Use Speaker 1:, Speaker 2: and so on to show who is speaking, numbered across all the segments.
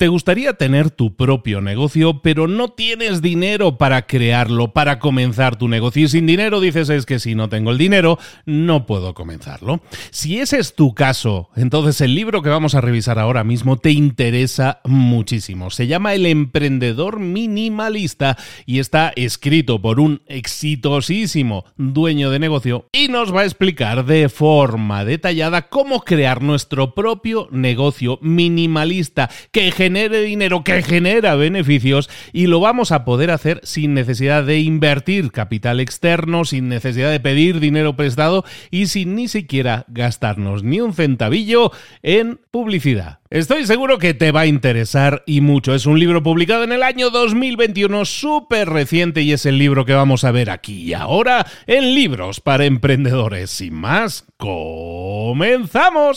Speaker 1: ¿Te gustaría tener tu propio negocio, pero no tienes dinero para crearlo, para comenzar tu negocio? Y sin dinero dices es que si no tengo el dinero, no puedo comenzarlo. Si ese es tu caso, entonces el libro que vamos a revisar ahora mismo te interesa muchísimo. Se llama El emprendedor minimalista y está escrito por un exitosísimo dueño de negocio y nos va a explicar de forma detallada cómo crear nuestro propio negocio minimalista que genere dinero, que genera beneficios y lo vamos a poder hacer sin necesidad de invertir capital externo, sin necesidad de pedir dinero prestado y sin ni siquiera gastarnos ni un centavillo en publicidad. Estoy seguro que te va a interesar y mucho. Es un libro publicado en el año 2021, súper reciente y es el libro que vamos a ver aquí y ahora en Libros para Emprendedores. Sin más, comenzamos.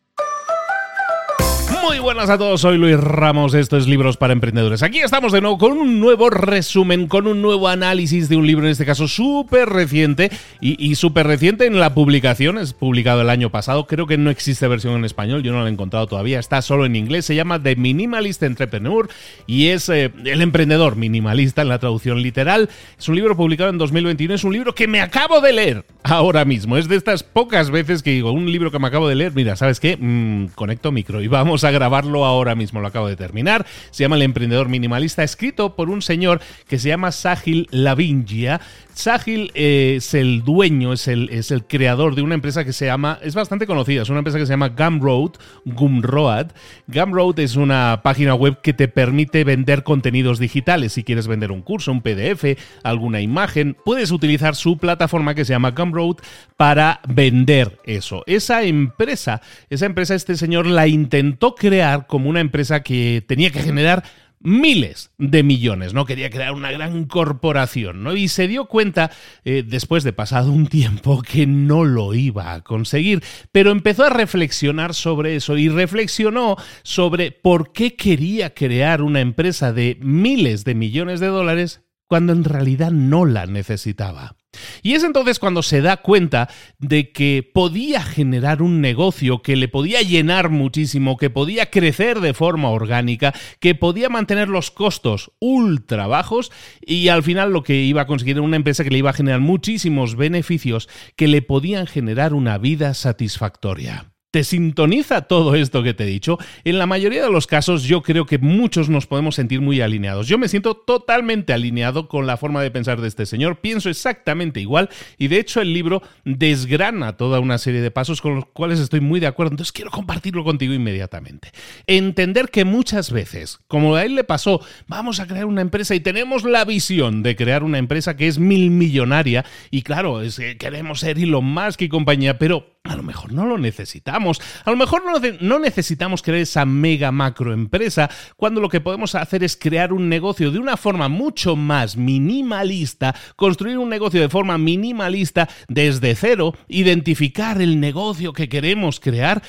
Speaker 1: Muy buenas a todos, soy Luis Ramos, esto es Libros para Emprendedores. Aquí estamos de nuevo con un nuevo resumen, con un nuevo análisis de un libro, en este caso súper reciente y, súper reciente en la publicación, es publicado el año pasado, creo que no existe versión en español, yo no la he encontrado todavía, está solo en inglés, se llama The Minimalist Entrepreneur y es eh, el emprendedor minimalista en la traducción literal. Es un libro publicado en 2021, es un libro que me acabo de leer ahora mismo, es de estas pocas veces que digo, un libro que me acabo de leer, mira, ¿sabes qué? Mm, conecto micro y vamos a grabarlo ahora mismo, lo acabo de terminar. Se llama El emprendedor minimalista, escrito por un señor que se llama Sahil Lavingia. Sahil eh, es el dueño, es el, es el creador de una empresa que se llama, es bastante conocida, es una empresa que se llama Gumroad, Gumroad. Gumroad es una página web que te permite vender contenidos digitales. Si quieres vender un curso, un PDF, alguna imagen, puedes utilizar su plataforma que se llama Gumroad para vender eso. Esa empresa, esa empresa, este señor la intentó crear como una empresa que tenía que generar miles de millones, ¿no? Quería crear una gran corporación, ¿no? Y se dio cuenta, eh, después de pasado un tiempo, que no lo iba a conseguir, pero empezó a reflexionar sobre eso y reflexionó sobre por qué quería crear una empresa de miles de millones de dólares cuando en realidad no la necesitaba. Y es entonces cuando se da cuenta de que podía generar un negocio que le podía llenar muchísimo, que podía crecer de forma orgánica, que podía mantener los costos ultra bajos y al final lo que iba a conseguir era una empresa que le iba a generar muchísimos beneficios que le podían generar una vida satisfactoria. ¿Te sintoniza todo esto que te he dicho? En la mayoría de los casos yo creo que muchos nos podemos sentir muy alineados. Yo me siento totalmente alineado con la forma de pensar de este señor, pienso exactamente igual y de hecho el libro desgrana toda una serie de pasos con los cuales estoy muy de acuerdo, entonces quiero compartirlo contigo inmediatamente. Entender que muchas veces, como a él le pasó, vamos a crear una empresa y tenemos la visión de crear una empresa que es mil millonaria y claro, es que queremos ser Elon Musk y compañía, pero a lo mejor no lo necesitamos. A lo mejor no, necesitamos crear esa mega macroempresa cuando lo que podemos hacer es crear un negocio de una forma mucho más minimalista, construir un negocio de forma minimalista desde cero, identificar el negocio que queremos crear,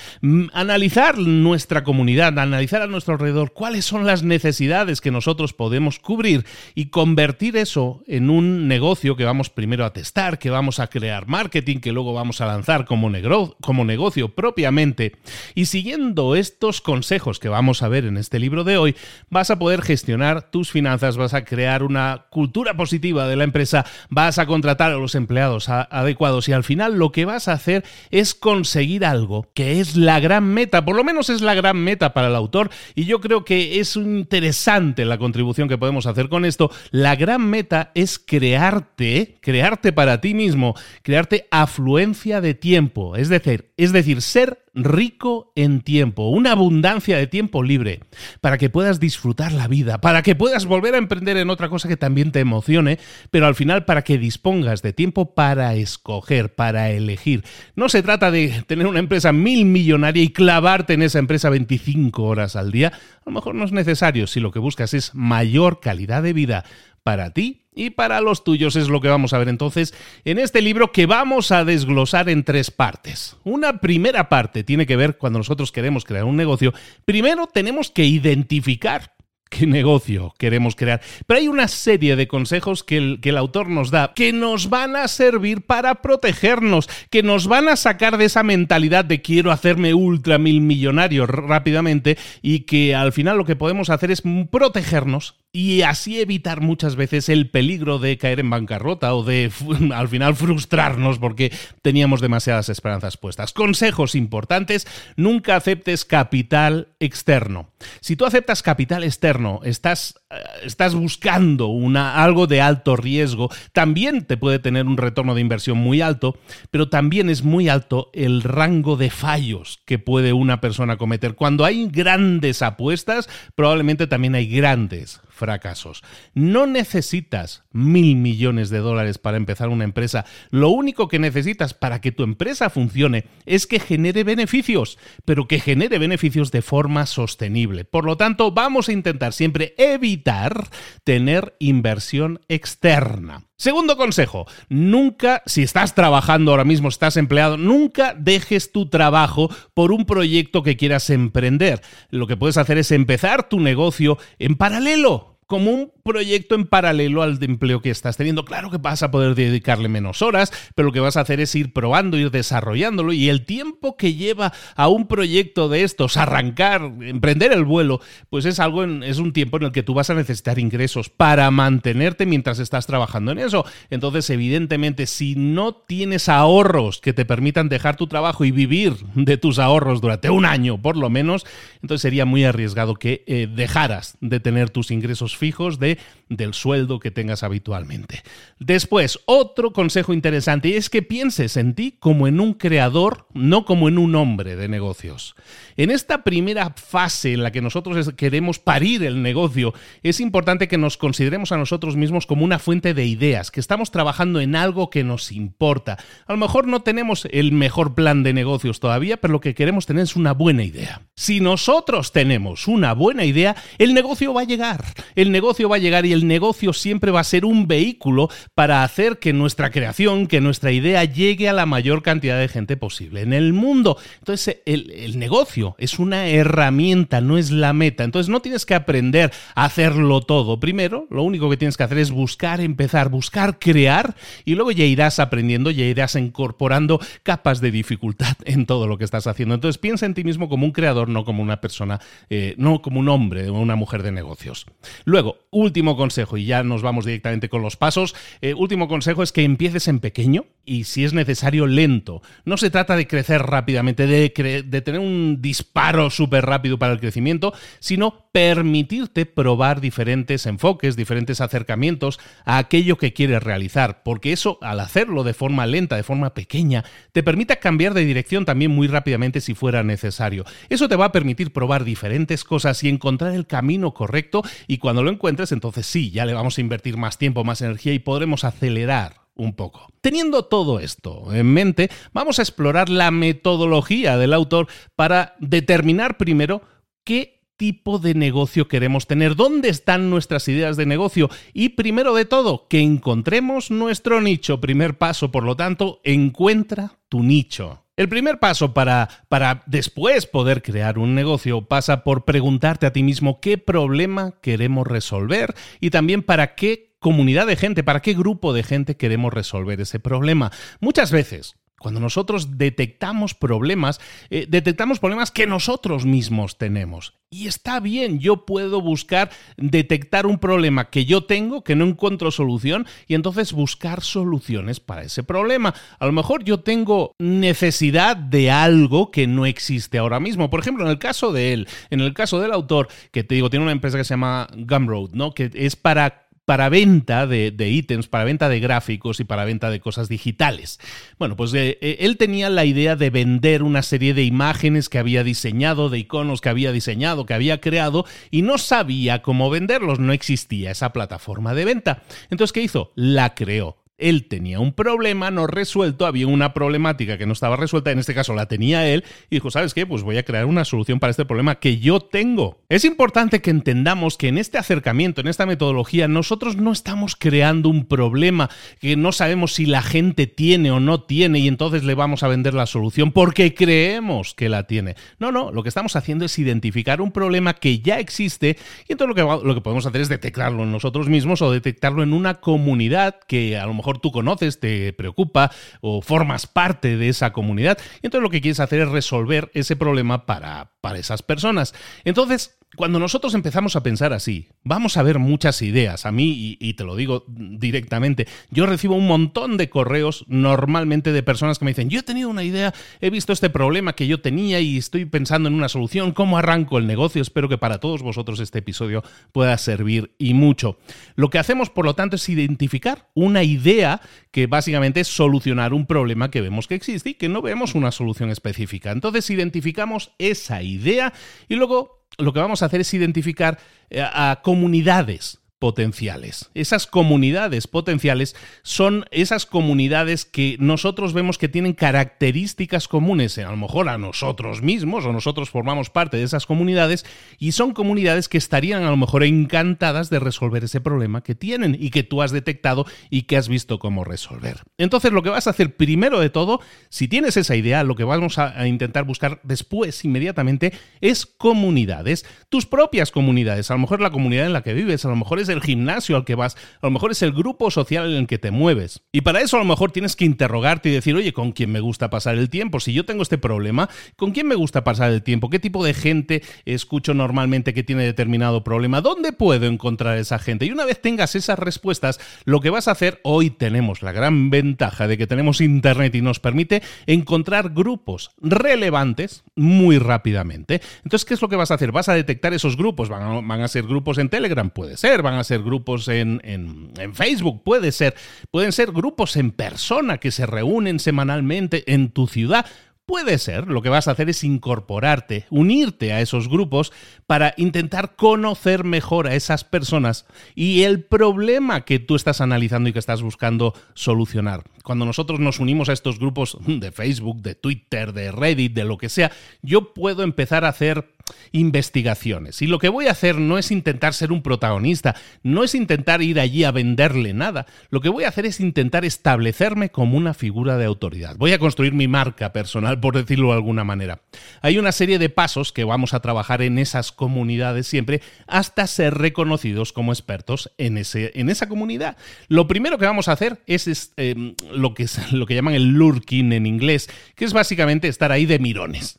Speaker 1: analizar nuestra comunidad, analizar a nuestro alrededor cuáles son las necesidades que nosotros podemos cubrir y convertir eso en un negocio que vamos primero a testar, que vamos a crear marketing, que luego vamos a lanzar como negocio como negocio propiamente y siguiendo estos consejos que vamos a ver en este libro de hoy, vas a poder gestionar tus finanzas, vas a crear una cultura positiva de la empresa, vas a contratar a los empleados adecuados y al final lo que vas a hacer es conseguir algo que es la gran meta, por lo menos es la gran meta para el autor y yo creo que es interesante la contribución que podemos hacer con esto. La gran meta es crearte, crearte para ti mismo, crearte afluencia de tiempo es decir, es decir, ser rico en tiempo, una abundancia de tiempo libre, para que puedas disfrutar la vida, para que puedas volver a emprender en otra cosa que también te emocione, pero al final para que dispongas de tiempo para escoger, para elegir. No se trata de tener una empresa mil millonaria y clavarte en esa empresa 25 horas al día. A lo mejor no es necesario si lo que buscas es mayor calidad de vida para ti y para los tuyos es lo que vamos a ver entonces en este libro que vamos a desglosar en tres partes. Una primera parte tiene que ver cuando nosotros queremos crear un negocio. Primero tenemos que identificar qué negocio queremos crear. Pero hay una serie de consejos que el, que el, autor nos da que nos van a servir para protegernos, que nos van a sacar de esa mentalidad de quiero hacerme ultra mil millonario rápidamente y que al final lo que podemos hacer es protegernos y así evitar muchas veces el peligro de caer en bancarrota o de al final frustrarnos porque teníamos demasiadas esperanzas puestas. Consejos importantes, nunca aceptes capital externo. Si tú aceptas capital externo, estás, eh, estás buscando una, algo de alto riesgo, también te puede tener un retorno de inversión muy alto, pero también es muy alto el rango de fallos que puede una persona cometer. Cuando hay grandes apuestas, probablemente también hay grandes fracasos. No necesitas mil millones de dólares para empezar una empresa. Lo único que necesitas para que tu empresa funcione es que genere beneficios, pero que genere beneficios de forma sostenible. Por lo tanto, vamos a intentar siempre evitar tener inversión externa. Segundo consejo, nunca, si estás trabajando ahora mismo, estás empleado, nunca dejes tu trabajo por un proyecto que quieras emprender. Lo que puedes hacer es empezar tu negocio en paralelo como un proyecto en paralelo al empleo que estás teniendo. Claro que vas a poder dedicarle menos horas, pero lo que vas a hacer es ir probando, ir desarrollándolo y el tiempo que lleva a un proyecto de estos, arrancar, emprender el vuelo, pues es algo, es un tiempo en el que tú vas a necesitar ingresos para mantenerte mientras estás trabajando en eso. Entonces, evidentemente, si no tienes ahorros que te permitan dejar tu trabajo y vivir de tus ahorros durante un año, por lo menos, entonces sería muy arriesgado que eh, dejaras de tener tus ingresos fijos de del sueldo que tengas habitualmente. Después, otro consejo interesante es que pienses en ti como en un creador, no como en un hombre de negocios. En esta primera fase en la que nosotros queremos parir el negocio, es importante que nos consideremos a nosotros mismos como una fuente de ideas, que estamos trabajando en algo que nos importa. A lo mejor no tenemos el mejor plan de negocios todavía, pero lo que queremos tener es una buena idea. Si nosotros tenemos una buena idea, el negocio va a llegar. El negocio va a llegar y el negocio siempre va a ser un vehículo para hacer que nuestra creación, que nuestra idea llegue a la mayor cantidad de gente posible en el mundo. Entonces, el, negocio es una herramienta, no es la meta. Entonces, no tienes que aprender a hacerlo todo. Primero, lo único que tienes que hacer es buscar, empezar, buscar, crear y luego ya irás aprendiendo, ya irás incorporando capas de dificultad en todo lo que estás haciendo. Entonces, piensa en ti mismo como un creador, no como una persona, eh, no como un hombre o una mujer de negocios. Luego, último consejo, y ya nos vamos directamente con los pasos. Eh, último consejo es que empieces en pequeño y si es necesario lento. No se trata de crecer rápidamente, de, de tener un disparo súper rápido para el crecimiento, sino permitirte probar diferentes enfoques, diferentes acercamientos a aquello que quieres realizar, porque eso al hacerlo de forma lenta, de forma pequeña, te permite cambiar de dirección también muy rápidamente si fuera necesario. Eso te va a permitir probar diferentes cosas y encontrar el camino correcto y cuando lo encuentres entonces sí, ya le vamos a invertir más tiempo, más energía y podremos acelerar un poco. Teniendo todo esto en mente, vamos a explorar la metodología del autor para determinar primero qué tipo de negocio queremos tener, dónde están nuestras ideas de negocio y primero de todo, que encontremos nuestro nicho. Primer paso, por lo tanto, encuentra tu nicho. El primer paso para, para después poder crear un negocio pasa por preguntarte a ti mismo qué problema queremos resolver y también para qué comunidad de gente, para qué grupo de gente queremos resolver ese problema. Muchas veces, cuando nosotros detectamos problemas, eh, detectamos problemas que nosotros mismos tenemos. Y está bien, yo puedo buscar detectar un problema que yo tengo, que no encuentro solución, y entonces buscar soluciones para ese problema. A lo mejor yo tengo necesidad de algo que no existe ahora mismo. Por ejemplo, en el caso de él, en el caso del autor, que te digo, tiene una empresa que se llama Gumroad, ¿no? Que es para para venta de, ítems, para venta de gráficos y para venta de cosas digitales. Bueno, pues eh, eh, él tenía la idea de vender una serie de imágenes que había diseñado, de iconos que había diseñado, que había creado, y no sabía cómo venderlos, no existía esa plataforma de venta. Entonces, ¿qué hizo? La creó él tenía un problema no resuelto, había una problemática que no estaba resuelta, en este caso la tenía él, y dijo, ¿sabes qué? Pues voy a crear una solución para este problema que yo tengo. Es importante que entendamos que en este acercamiento, en esta metodología, nosotros no estamos creando un problema que no sabemos si la gente tiene o no tiene y entonces le vamos a vender la solución porque creemos que la tiene. No, no, lo que estamos haciendo es identificar un problema que ya existe y entonces lo que, lo que podemos hacer es detectarlo en nosotros mismos o detectarlo en una comunidad que a lo mejor tú conoces, te preocupa o formas parte de esa comunidad. Y entonces lo que quieres hacer es resolver ese problema para, para esas personas. Entonces, cuando nosotros empezamos a pensar así, vamos a ver muchas ideas. A mí, y, te lo digo directamente, yo recibo un montón de correos normalmente de personas que me dicen, yo he tenido una idea, he visto este problema que yo tenía y estoy pensando en una solución, ¿cómo arranco el negocio? Espero que para todos vosotros este episodio pueda servir y mucho. Lo que hacemos, por lo tanto, es identificar una idea que básicamente es solucionar un problema que vemos que existe y que no vemos una solución específica. Entonces identificamos esa idea y luego lo que vamos a hacer es identificar eh, a comunidades potenciales. Esas comunidades potenciales son esas comunidades que nosotros vemos que tienen características comunes, a lo mejor a nosotros mismos o nosotros formamos parte de esas comunidades y son comunidades que estarían a lo mejor encantadas de resolver ese problema que tienen y que tú has detectado y que has visto cómo resolver. Entonces lo que vas a hacer primero de todo, si tienes esa idea, lo que vamos a intentar buscar después inmediatamente es comunidades, tus propias comunidades, a lo mejor la comunidad en la que vives, a lo mejor es el gimnasio al que vas, a lo mejor es el grupo social en el que te mueves. Y para eso a lo mejor tienes que interrogarte y decir, oye, ¿con quién me gusta pasar el tiempo? Si yo tengo este problema, ¿con quién me gusta pasar el tiempo? ¿Qué tipo de gente escucho normalmente que tiene determinado problema? ¿Dónde puedo encontrar esa gente? Y una vez tengas esas respuestas, lo que vas a hacer, hoy tenemos la gran ventaja de que tenemos Internet y nos permite encontrar grupos relevantes muy rápidamente. Entonces, ¿qué es lo que vas a hacer? Vas a detectar esos grupos. Van a, ser grupos en Telegram, puede ser. Van a ser grupos en, en, Facebook, puede ser. Pueden ser grupos en persona que se reúnen semanalmente en tu ciudad. Puede ser, lo que vas a hacer es incorporarte, unirte a esos grupos para intentar conocer mejor a esas personas y el problema que tú estás analizando y que estás buscando solucionar. Cuando nosotros nos unimos a estos grupos de Facebook, de Twitter, de Reddit, de lo que sea, yo puedo empezar a hacer investigaciones. Y lo que voy a hacer no es intentar ser un protagonista, no es intentar ir allí a venderle nada. Lo que voy a hacer es intentar establecerme como una figura de autoridad. Voy a construir mi marca personal, por decirlo de alguna manera. Hay una serie de pasos que vamos a trabajar en esas comunidades siempre hasta ser reconocidos como expertos en, ese, en esa comunidad. Lo primero que vamos a hacer es, em, lo, que lo que llaman el lurking en inglés, que es básicamente estar ahí de mirones.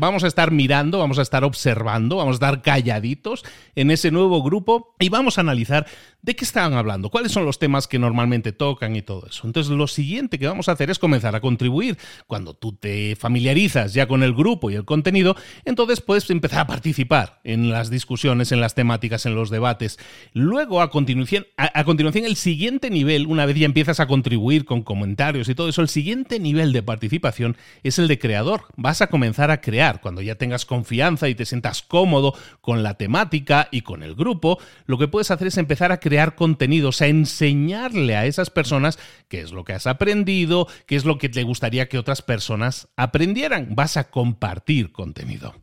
Speaker 1: vamos a estar mirando, vamos a estar observando, vamos a estar calladitos en ese nuevo grupo y vamos a analizar de qué estaban hablando, cuáles son los temas que normalmente tocan y todo eso. Entonces lo siguiente que vamos a hacer es comenzar a contribuir. Cuando tú te familiarizas ya con el grupo y el contenido, entonces puedes empezar a participar en las discusiones, en las temáticas, en los debates. Luego, a continuación, a, continuación el siguiente nivel, una vez ya empiezas a contribuir con comentarios y todo eso, el siguiente nivel de participación es el de creador. Vas a comenzar a crear cuando ya tengas confianza y te sientas cómodo con la temática y con el grupo, lo que puedes hacer es empezar a crear contenidos, a enseñarle a esas personas qué es lo que has aprendido, qué es lo que te gustaría que otras personas aprendieran. Vas a compartir contenido.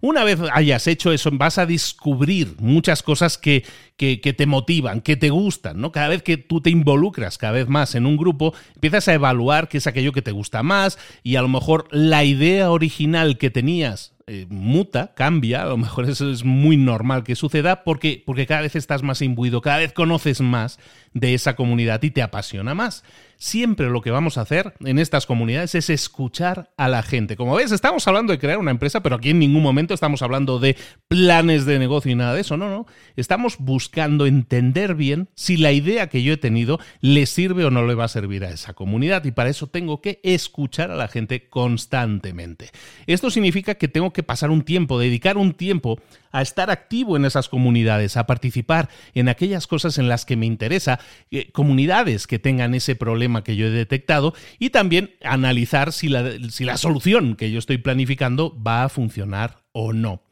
Speaker 1: Una vez hayas hecho eso, vas a descubrir muchas cosas que, que, te motivan, que te gustan, ¿no? Cada vez que tú te involucras cada vez más en un grupo, empiezas a evaluar qué es aquello que te gusta más y a lo mejor la idea original que tenías eh, muta, cambia, a lo mejor eso es muy normal que suceda porque, porque cada vez estás más imbuido, cada vez conoces más de esa comunidad y te apasiona más. Siempre lo que vamos a hacer en estas comunidades es escuchar a la gente. Como ves, estamos hablando de crear una empresa, pero aquí en ningún momento estamos hablando de planes de negocio y nada de eso. No, no. Estamos buscando entender bien si la idea que yo he tenido le sirve o no le va a servir a esa comunidad. Y para eso tengo que escuchar a la gente constantemente. Esto significa que tengo que pasar un tiempo, dedicar un tiempo a estar activo en esas comunidades, a participar en aquellas cosas en las que me interesa, eh, comunidades que tengan ese problema que yo he detectado y también analizar si la, si la solución que yo estoy planificando va a funcionar o no.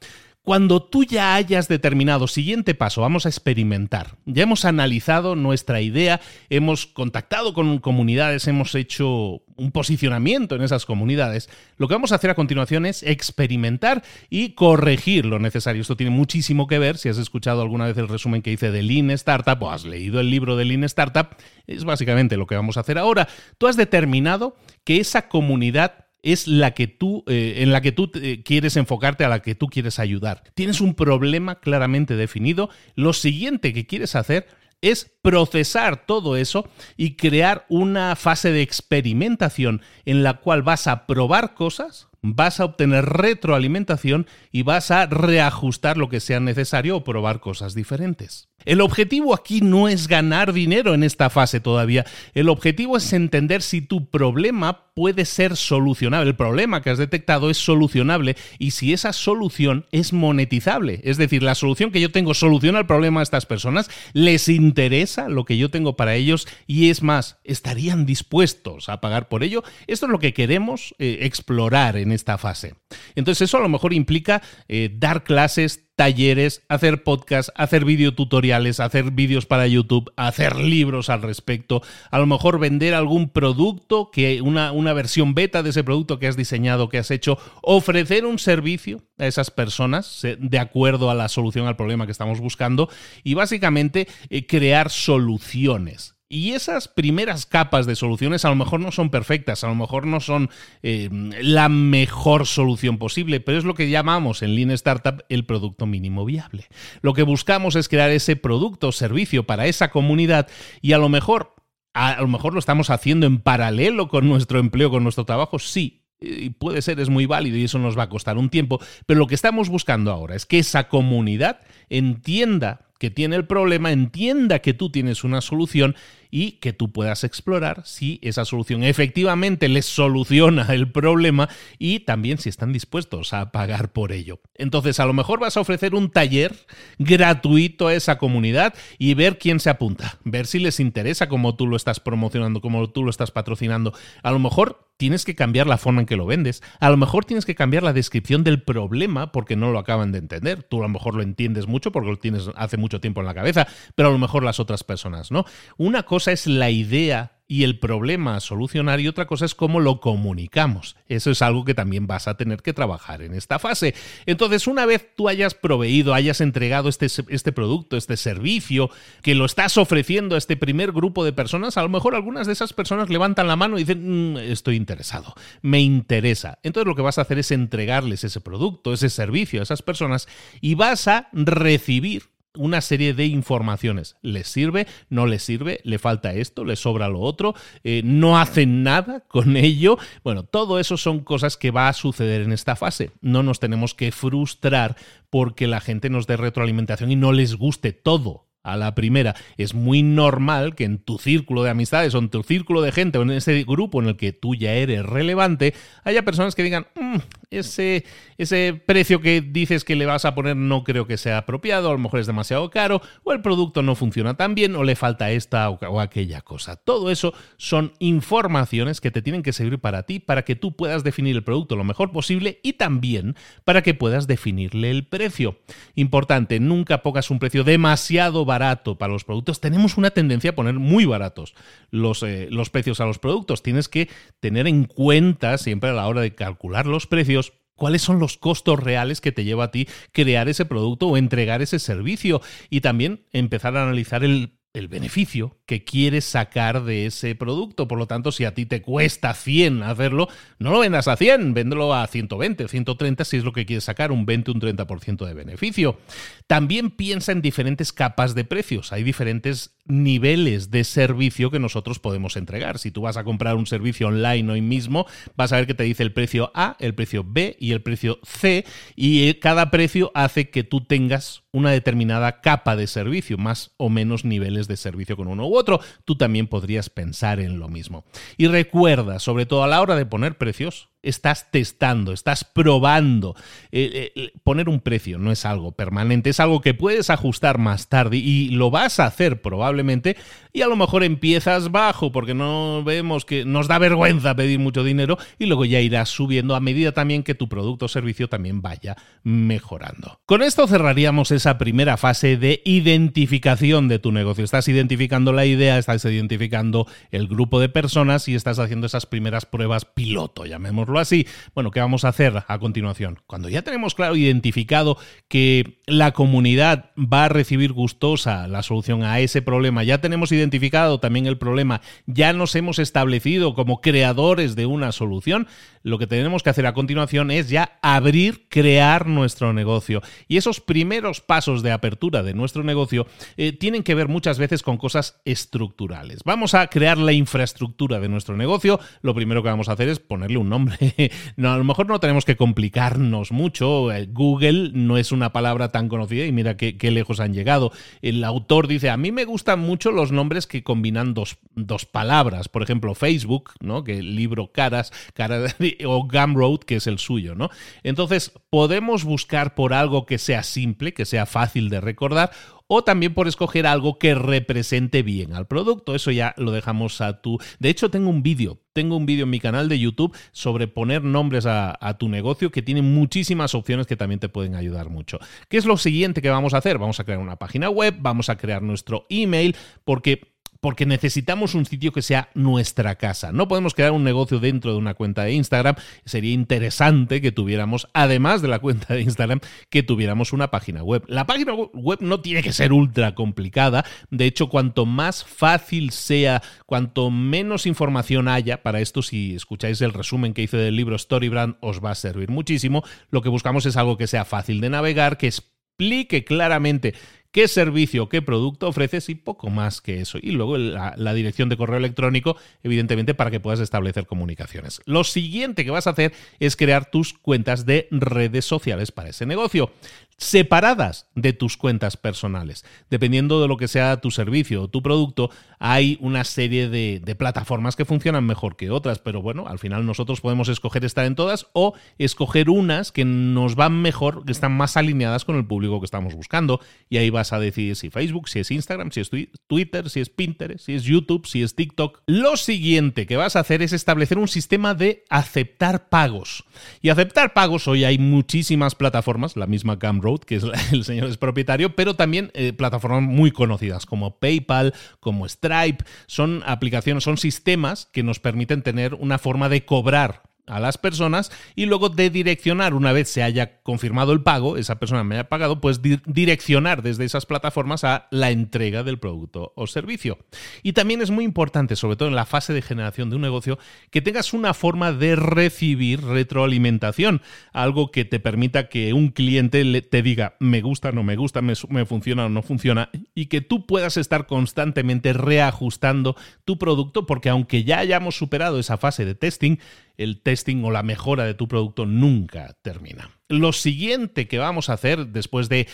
Speaker 1: Cuando tú ya hayas determinado siguiente paso, vamos a experimentar. Ya hemos analizado nuestra idea, hemos contactado con comunidades, hemos hecho un posicionamiento en esas comunidades. Lo que vamos a hacer a continuación es experimentar y corregir lo necesario. Esto tiene muchísimo que ver. Si has escuchado alguna vez el resumen que hice de Lean Startup o has leído el libro de Lean Startup, es básicamente lo que vamos a hacer ahora. Tú has determinado que esa comunidad es la que tú, eh, en la que tú eh, quieres enfocarte, a la que tú quieres ayudar. Tienes un problema claramente definido. Lo siguiente que quieres hacer es procesar todo eso y crear una fase de experimentación en la cual vas a probar cosas, vas a obtener retroalimentación y vas a reajustar lo que sea necesario o probar cosas diferentes. El objetivo aquí no es ganar dinero en esta fase todavía. El objetivo es entender si tu problema puede ser solucionable. El problema que has detectado es solucionable y si esa solución es monetizable. Es decir, la solución que yo tengo soluciona el problema a estas personas, les interesa lo que yo tengo para ellos y es más, estarían dispuestos a pagar por ello. Esto es lo que queremos eh, explorar en esta fase. Entonces eso a lo mejor implica eh, dar clases, talleres, hacer podcasts, hacer videotutoriales, hacer vídeos para YouTube, hacer libros al respecto, a lo mejor vender algún producto, que una, una versión beta de ese producto que has diseñado, que has hecho, ofrecer un servicio a esas personas de acuerdo a la solución al problema que estamos buscando. Y básicamente eh, crear soluciones y esas primeras capas de soluciones a lo mejor no son perfectas, a lo mejor no son eh, la mejor solución posible, pero es lo que llamamos en Lean Startup el producto mínimo viable. Lo que buscamos es crear ese producto o servicio para esa comunidad y a lo mejor, a lo mejor lo estamos haciendo en paralelo con nuestro empleo, con nuestro trabajo, sí, y puede ser, es muy válido y eso nos va a costar un tiempo, pero lo que estamos buscando ahora es que esa comunidad entienda que tiene el problema, entienda que tú tienes una solución y que tú puedas explorar si esa solución efectivamente les soluciona el problema y también si están dispuestos a pagar por ello. Entonces, a lo mejor vas a ofrecer un taller gratuito a esa comunidad y ver quién se apunta, ver si les interesa como tú lo estás promocionando, como tú lo estás patrocinando. A lo mejor tienes que cambiar la forma en que lo vendes. A lo mejor tienes que cambiar la descripción del problema porque no lo acaban de entender. Tú a lo mejor lo entiendes mucho porque lo tienes hace mucho tiempo en la cabeza, pero a lo mejor las otras personas no. Una cosa es la idea y el problema a solucionar y otra cosa es cómo lo comunicamos. Eso es algo que también vas a tener que trabajar en esta fase. Entonces, una vez tú hayas proveído, hayas entregado este, este producto, este servicio, que lo estás ofreciendo a este primer grupo de personas, a lo mejor algunas de esas personas levantan la mano y dicen, mm, estoy interesado, me interesa. Entonces lo que vas a hacer es entregarles ese producto, ese servicio a esas personas y vas a recibir una serie de informaciones. ¿Les sirve? ¿No les sirve? ¿Le falta esto? ¿Le sobra lo otro? Eh, ¿No hacen nada con ello? Bueno, todo eso son cosas que va a suceder en esta fase. No nos tenemos que frustrar porque la gente nos dé retroalimentación y no les guste todo a la primera. Es muy normal que en tu círculo de amistades o en tu círculo de gente o en ese grupo en el que tú ya eres relevante, haya personas que digan, mm, ese, ese precio que dices que le vas a poner no creo que sea apropiado, a lo mejor es demasiado caro, o el producto no funciona tan bien, o le falta esta o, aquella cosa. Todo eso son informaciones que te tienen que servir para ti, para que tú puedas definir el producto lo mejor posible y también para que puedas definirle el precio. Importante, nunca pongas un precio demasiado barato para los productos. Tenemos una tendencia a poner muy baratos los, eh, los precios a los productos. Tienes que tener en cuenta siempre a la hora de calcular los precios cuáles son los costos reales que te lleva a ti crear ese producto o entregar ese servicio y también empezar a analizar el el beneficio que quieres sacar de ese producto. Por lo tanto, si a ti te cuesta 100 hacerlo, no lo vendas a 100, véndelo a 120, 130 si es lo que quieres sacar, un 20, un 30% de beneficio. También piensa en diferentes capas de precios. Hay diferentes niveles de servicio que nosotros podemos entregar. Si tú vas a comprar un servicio online hoy mismo, vas a ver que te dice el precio A, el precio B y el precio C y cada precio hace que tú tengas una determinada capa de servicio, más o menos niveles de servicio con uno u otro. Tú también podrías pensar en lo mismo. Y recuerda, sobre todo a la hora de poner precios, estás testando, estás probando. Eh, eh, poner un precio no es algo permanente, es algo que puedes ajustar más tarde y lo vas a hacer probablemente y a lo mejor empiezas bajo porque no vemos que nos da vergüenza pedir mucho dinero y luego ya irás subiendo a medida también que tu producto o servicio también vaya mejorando. Con esto cerraríamos esa primera fase de identificación de tu negocio. Estás identificando la idea, estás identificando el grupo de personas y estás haciendo esas primeras pruebas piloto, llamémoslo así. Bueno, ¿qué vamos a hacer a continuación? Cuando ya tenemos claro identificado que la comunidad va a recibir gustosa la solución a ese problema, ya tenemos identificado también el problema, ya nos hemos establecido como creadores de una solución, lo que tenemos que hacer a continuación es ya abrir, crear nuestro negocio. Y esos primeros pasos de apertura de nuestro negocio eh, tienen que ver muchas veces con cosas estructurales. Vamos a crear la infraestructura de nuestro negocio. Lo primero que vamos a hacer es ponerle un nombre. no, a lo mejor no tenemos que complicarnos mucho. Eh, Google no es una palabra tan conocida y mira qué, lejos han llegado. El autor dice, a mí me gustan mucho los nombres que combinan dos, dos palabras. Por ejemplo, Facebook, ¿no? que libro caras, caras o Gumroad, que es el suyo, ¿no? Entonces, podemos buscar por algo que sea simple, que sea fácil de recordar, o también por escoger algo que represente bien al producto. Eso ya lo dejamos a tu... De hecho, tengo un vídeo, tengo un vídeo en mi canal de YouTube sobre poner nombres a, a, tu negocio que tiene muchísimas opciones que también te pueden ayudar mucho. ¿Qué es lo siguiente que vamos a hacer? Vamos a crear una página web, vamos a crear nuestro email, porque porque necesitamos un sitio que sea nuestra casa. No podemos crear un negocio dentro de una cuenta de Instagram. Sería interesante que tuviéramos, además de la cuenta de Instagram, que tuviéramos una página web. La página web no tiene que ser ultra complicada. De hecho, cuanto más fácil sea, cuanto menos información haya, para esto si escucháis el resumen que hice del libro Storybrand, os va a servir muchísimo. Lo que buscamos es algo que sea fácil de navegar, que explique claramente qué servicio, qué producto ofreces y poco más que eso. Y luego la, la dirección de correo electrónico, evidentemente, para que puedas establecer comunicaciones. Lo siguiente que vas a hacer es crear tus cuentas de redes sociales para ese negocio separadas de tus cuentas personales. Dependiendo de lo que sea tu servicio o tu producto, hay una serie de, plataformas que funcionan mejor que otras, pero bueno, al final nosotros podemos escoger estar en todas o escoger unas que nos van mejor, que están más alineadas con el público que estamos buscando. Y ahí vas a decidir si Facebook, si es Instagram, si es Twitter, si es Pinterest, si es YouTube, si es TikTok. Lo siguiente que vas a hacer es establecer un sistema de aceptar pagos. Y aceptar pagos, hoy hay muchísimas plataformas, la misma Camro que es el señor es propietario, pero también eh, plataformas muy conocidas como PayPal, como Stripe, son aplicaciones, son sistemas que nos permiten tener una forma de cobrar a las personas y luego de direccionar, una vez se haya confirmado el pago, esa persona me haya pagado, pues direccionar desde esas plataformas a la entrega del producto o servicio. Y también es muy importante, sobre todo en la fase de generación de un negocio, que tengas una forma de recibir retroalimentación, algo que te permita que un cliente te diga me gusta, no me gusta, me, me funciona o no funciona, y que tú puedas estar constantemente reajustando tu producto, porque aunque ya hayamos superado esa fase de testing, el testing o la mejora de tu producto nunca termina. Lo siguiente que vamos a hacer después de,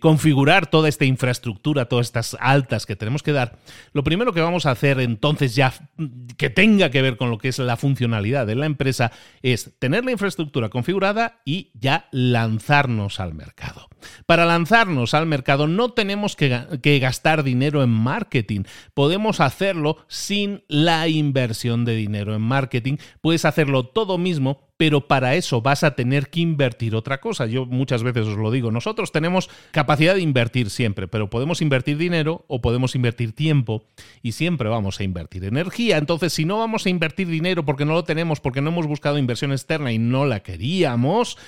Speaker 1: configurar toda esta infraestructura, todas estas altas que tenemos que dar, lo primero que vamos a hacer entonces ya que tenga que ver con lo que es la funcionalidad de la empresa es tener la infraestructura configurada y ya lanzarnos al mercado. Para lanzarnos al mercado no tenemos que, gastar dinero en marketing, podemos hacerlo sin la inversión de dinero en marketing, puedes hacerlo todo mismo pero para eso vas a tener que invertir otra cosa. Yo muchas veces os lo digo, nosotros tenemos capacidad de invertir siempre, pero podemos invertir dinero o podemos invertir tiempo y siempre vamos a invertir energía. Entonces, si no vamos a invertir dinero porque no lo tenemos, porque no hemos buscado inversión externa y no la queríamos,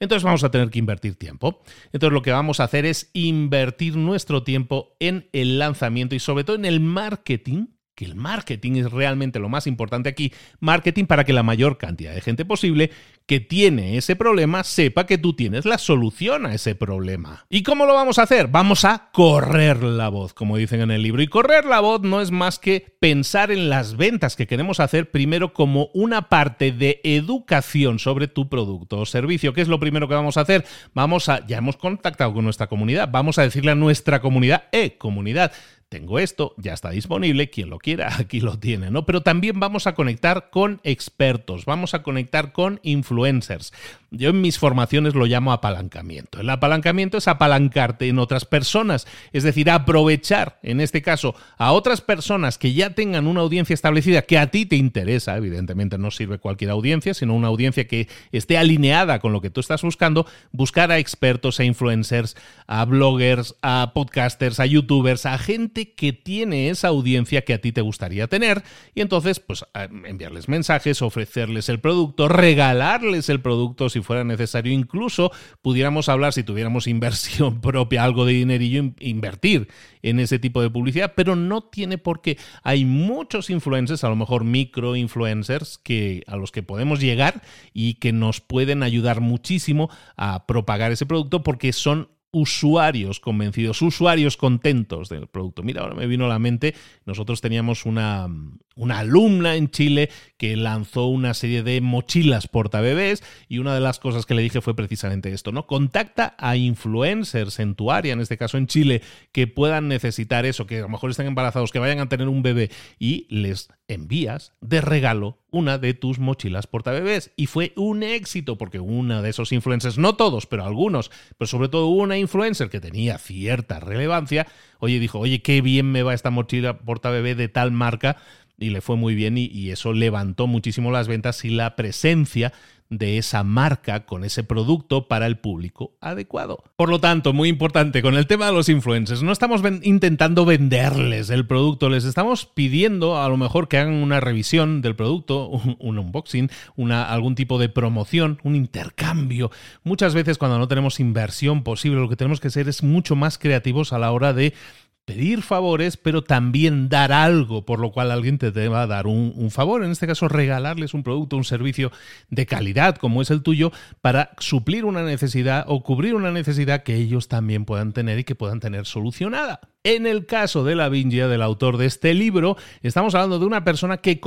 Speaker 1: entonces vamos a tener que invertir tiempo. Entonces lo que vamos a hacer es invertir nuestro tiempo en el lanzamiento y sobre todo en el marketing que el marketing es realmente lo más importante aquí, marketing para que la mayor cantidad de gente posible que tiene ese problema sepa que tú tienes la solución a ese problema. ¿Y cómo lo vamos a hacer? Vamos a correr la voz, como dicen en el libro. Y correr la voz no es más que pensar en las ventas que queremos hacer primero como una parte de educación sobre tu producto o servicio. ¿Qué es lo primero que vamos a hacer? Vamos a, ya hemos contactado con nuestra comunidad, vamos a decirle a nuestra comunidad, eh, comunidad, tengo esto, ya está disponible, quien lo quiera, aquí lo tiene, ¿no? Pero también vamos a conectar con expertos, vamos a conectar con influencers. Yo en mis formaciones lo llamo apalancamiento. El apalancamiento es apalancarte en otras personas, es decir, aprovechar, en este caso, a otras personas que ya tengan una audiencia establecida que a ti te interesa, evidentemente no sirve cualquier audiencia, sino una audiencia que esté alineada con lo que tú estás buscando, buscar a expertos, a influencers, a bloggers, a podcasters, a youtubers, a gente que tiene esa audiencia que a ti te gustaría tener y entonces pues enviarles mensajes, ofrecerles el producto, regalarles el producto si fuera necesario, incluso pudiéramos hablar si tuviéramos inversión propia, algo de dinerillo, invertir en ese tipo de publicidad, pero no tiene por qué. Hay muchos influencers, a lo mejor micro influencers, que, a los que podemos llegar y que nos pueden ayudar muchísimo a propagar ese producto porque son usuarios convencidos, usuarios contentos del producto. Mira, ahora me vino a la mente, nosotros teníamos una, una alumna en Chile que lanzó una serie de mochilas portabebés y una de las cosas que le dije fue precisamente esto, ¿no? Contacta a influencers en tu área, en este caso en Chile, que puedan necesitar eso, que a lo mejor estén embarazados, que vayan a tener un bebé y les envías de regalo una de tus mochilas portabebés. Y fue un éxito porque una de esos influencers, no todos, pero algunos, pero sobre todo una influencer que tenía cierta relevancia, oye, dijo, oye, qué bien me va esta mochila portabebé de tal marca y le fue muy bien y, eso levantó muchísimo las ventas y la presencia de esa marca con ese producto para el público adecuado. Por lo tanto, muy importante con el tema de los influencers, no estamos intentando venderles el producto, les estamos pidiendo a lo mejor que hagan una revisión del producto, un, unboxing, una, algún tipo de promoción, un intercambio. Muchas veces cuando no tenemos inversión posible, lo que tenemos que ser es mucho más creativos a la hora de pedir favores, pero también dar algo, por lo cual alguien te va a dar un, favor, en este caso regalarles un producto, un servicio de calidad como es el tuyo, para suplir una necesidad o cubrir una necesidad que ellos también puedan tener y que puedan tener solucionada. En el caso de la Vingia, del autor de este libro, estamos hablando de una persona que,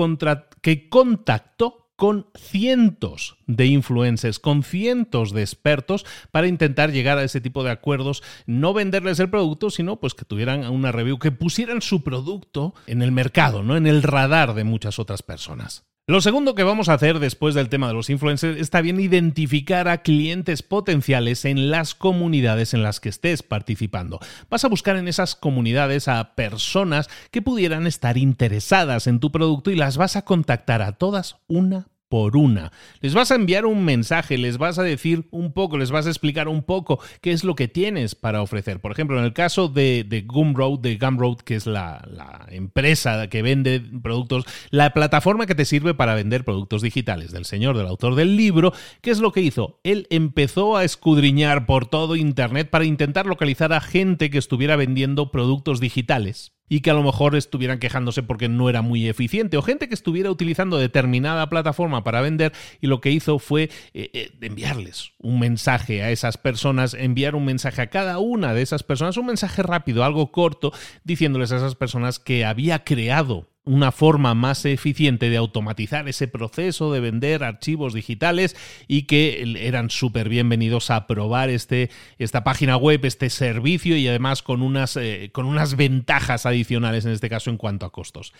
Speaker 1: que contactó con cientos de influencers, con cientos de expertos para intentar llegar a ese tipo de acuerdos, no venderles el producto, sino pues que tuvieran una review, que pusieran su producto en el mercado, ¿no? En el radar de muchas otras personas. Lo segundo que vamos a hacer después del tema de los influencers está bien identificar a clientes potenciales en las comunidades en las que estés participando. Vas a buscar en esas comunidades a personas que pudieran estar interesadas en tu producto y las vas a contactar a todas una por una. Les vas a enviar un mensaje, les vas a decir un poco, les vas a explicar un poco qué es lo que tienes para ofrecer. Por ejemplo, en el caso de, de Gumroad, de Gumroad, que es la, la, empresa que vende productos, la plataforma que te sirve para vender productos digitales del señor, del autor del libro, ¿qué es lo que hizo? Él empezó a escudriñar por todo Internet para intentar localizar a gente que estuviera vendiendo productos digitales y que a lo mejor estuvieran quejándose porque no era muy eficiente. O gente que estuviera utilizando determinada plataforma para vender y lo que hizo fue eh, eh, enviarles un mensaje a esas personas, enviar un mensaje a cada una de esas personas, un mensaje rápido, algo corto, diciéndoles a esas personas que había creado una forma más eficiente de automatizar ese proceso de vender archivos digitales y que eran súper bienvenidos a probar este, esta página web, este servicio y además con unas, eh, con unas ventajas adicionales en este caso en cuanto a costos.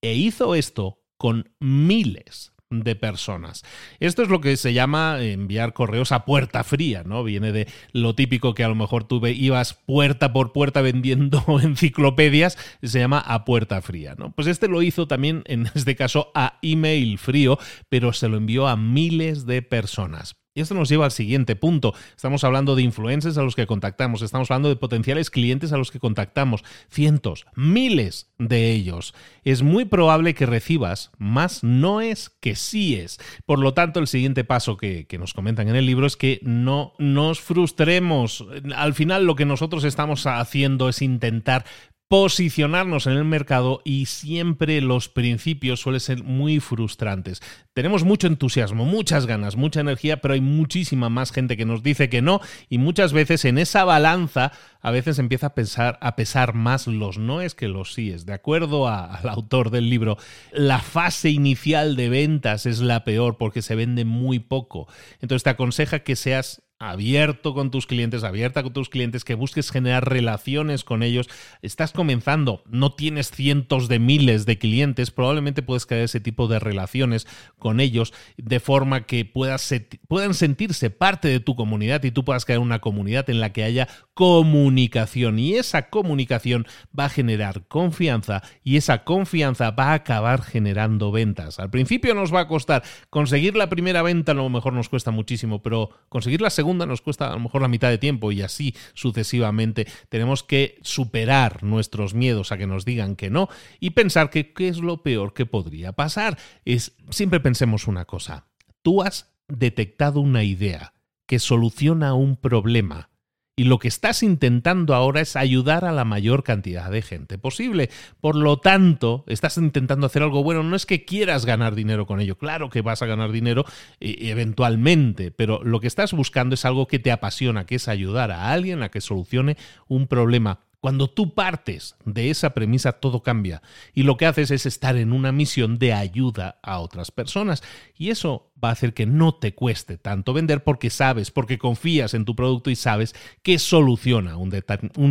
Speaker 1: E hizo esto con miles de personas. Esto es lo que se llama enviar correos a puerta fría, ¿no? Viene de lo típico que a lo mejor tú ibas puerta por puerta vendiendo enciclopedias, se llama a puerta fría, ¿no? Pues este lo hizo también, en este caso, a email frío, pero se lo envió a miles de personas. Y esto nos lleva al siguiente punto. Estamos hablando de influencers a los que contactamos, estamos hablando de potenciales clientes a los que contactamos, cientos, miles de ellos. Es muy probable que recibas, más no es que sí es. Por lo tanto, el siguiente paso que, que nos comentan en el libro es que no nos frustremos. Al final lo que nosotros estamos haciendo es intentar posicionarnos en el mercado y siempre los principios suelen ser muy frustrantes. Tenemos mucho entusiasmo, muchas ganas, mucha energía, pero hay muchísima más gente que nos dice que no y muchas veces en esa balanza a veces empieza a pensar a pesar más los noes que los síes. De acuerdo al autor del libro, la fase inicial de ventas es la peor porque se vende muy poco. Entonces te aconseja que seas abierto con tus clientes, abierta con tus clientes, que busques generar relaciones con ellos. Estás comenzando, no tienes cientos de miles de clientes, probablemente puedes crear ese tipo de relaciones con ellos de forma que puedan sentirse parte de tu comunidad y tú puedas crear una comunidad en la que haya comunicación y esa comunicación va a generar confianza y esa confianza va a acabar generando ventas. Al principio nos va a costar conseguir la primera venta, a lo mejor nos cuesta muchísimo, pero conseguir la segunda nos cuesta a lo mejor la mitad de tiempo y así sucesivamente. Tenemos que superar nuestros miedos a que nos digan que no y pensar que qué es lo peor que podría pasar. Es siempre pensemos una cosa. Tú has detectado una idea que soluciona un problema y lo que estás intentando ahora es ayudar a la mayor cantidad de gente posible. Por lo tanto, estás intentando hacer algo bueno. No es que quieras ganar dinero con ello. Claro que vas a ganar dinero eh, eventualmente, pero lo que estás buscando es algo que te apasiona, que es ayudar a alguien a que solucione un problema. Cuando tú partes de esa premisa, todo cambia. Y lo que haces es estar en una misión de ayuda a otras personas. Y eso va a hacer que no te cueste tanto vender porque sabes, porque confías en tu producto y sabes que soluciona un,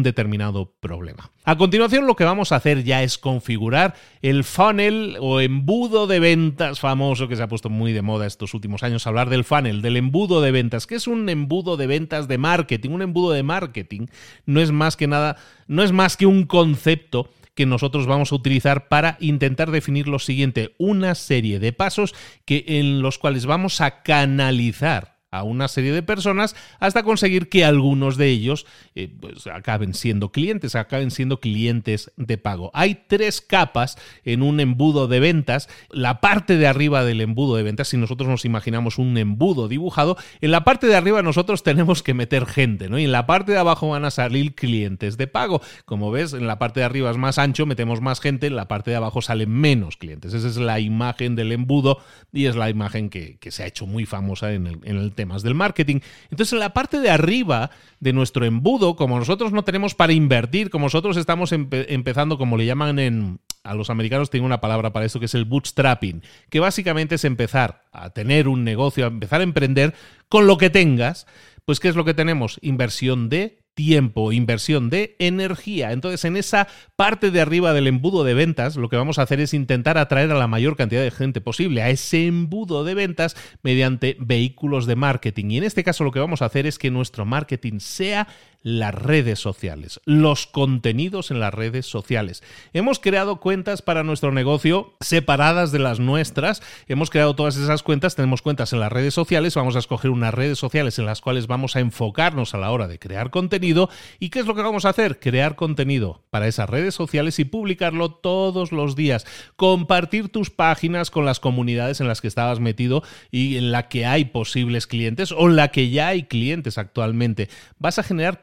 Speaker 1: determinado problema. A continuación lo que vamos a hacer ya es configurar el funnel o embudo de ventas famoso que se ha puesto muy de moda estos últimos años, hablar del funnel, del embudo de ventas. que es un embudo de ventas de marketing? Un embudo de marketing no es más que nada, no es más que un concepto que nosotros vamos a utilizar para intentar definir lo siguiente, una serie de pasos que, en los cuales vamos a canalizar a una serie de personas hasta conseguir que algunos de ellos eh, pues, acaben siendo clientes, acaben siendo clientes de pago. Hay tres capas en un embudo de ventas. La parte de arriba del embudo de ventas, si nosotros nos imaginamos un embudo dibujado, en la parte de arriba nosotros tenemos que meter gente, ¿no? Y en la parte de abajo van a salir clientes de pago. Como ves, en la parte de arriba es más ancho, metemos más gente, en la parte de abajo salen menos clientes. Esa es la imagen del embudo y es la imagen que, se ha hecho muy famosa en el, en el temas del marketing. Entonces, en la parte de arriba de nuestro embudo, como nosotros no tenemos para invertir, como nosotros estamos empezando, como le llaman en, a los americanos tienen una palabra para eso que es el bootstrapping, que básicamente es empezar a tener un negocio, a empezar a emprender con lo que tengas. Pues, ¿qué es lo que tenemos? Inversión de tiempo, inversión de energía. Entonces, en esa parte de arriba del embudo de ventas, lo que vamos a hacer es intentar atraer a la mayor cantidad de gente posible a ese embudo de ventas mediante vehículos de marketing. Y en este caso lo que vamos a hacer es que nuestro marketing sea las redes sociales, los contenidos en las redes sociales. Hemos creado cuentas para nuestro negocio separadas de las nuestras. Hemos creado todas esas cuentas, tenemos cuentas en las redes sociales, vamos a escoger unas redes sociales en las cuales vamos a enfocarnos a la hora de crear contenido. ¿Y qué es lo que vamos a hacer? Crear contenido para esas redes sociales y publicarlo todos los días. Compartir tus páginas con las comunidades en las que estabas metido y en la que hay posibles clientes o en la que ya hay clientes actualmente. Vas a generar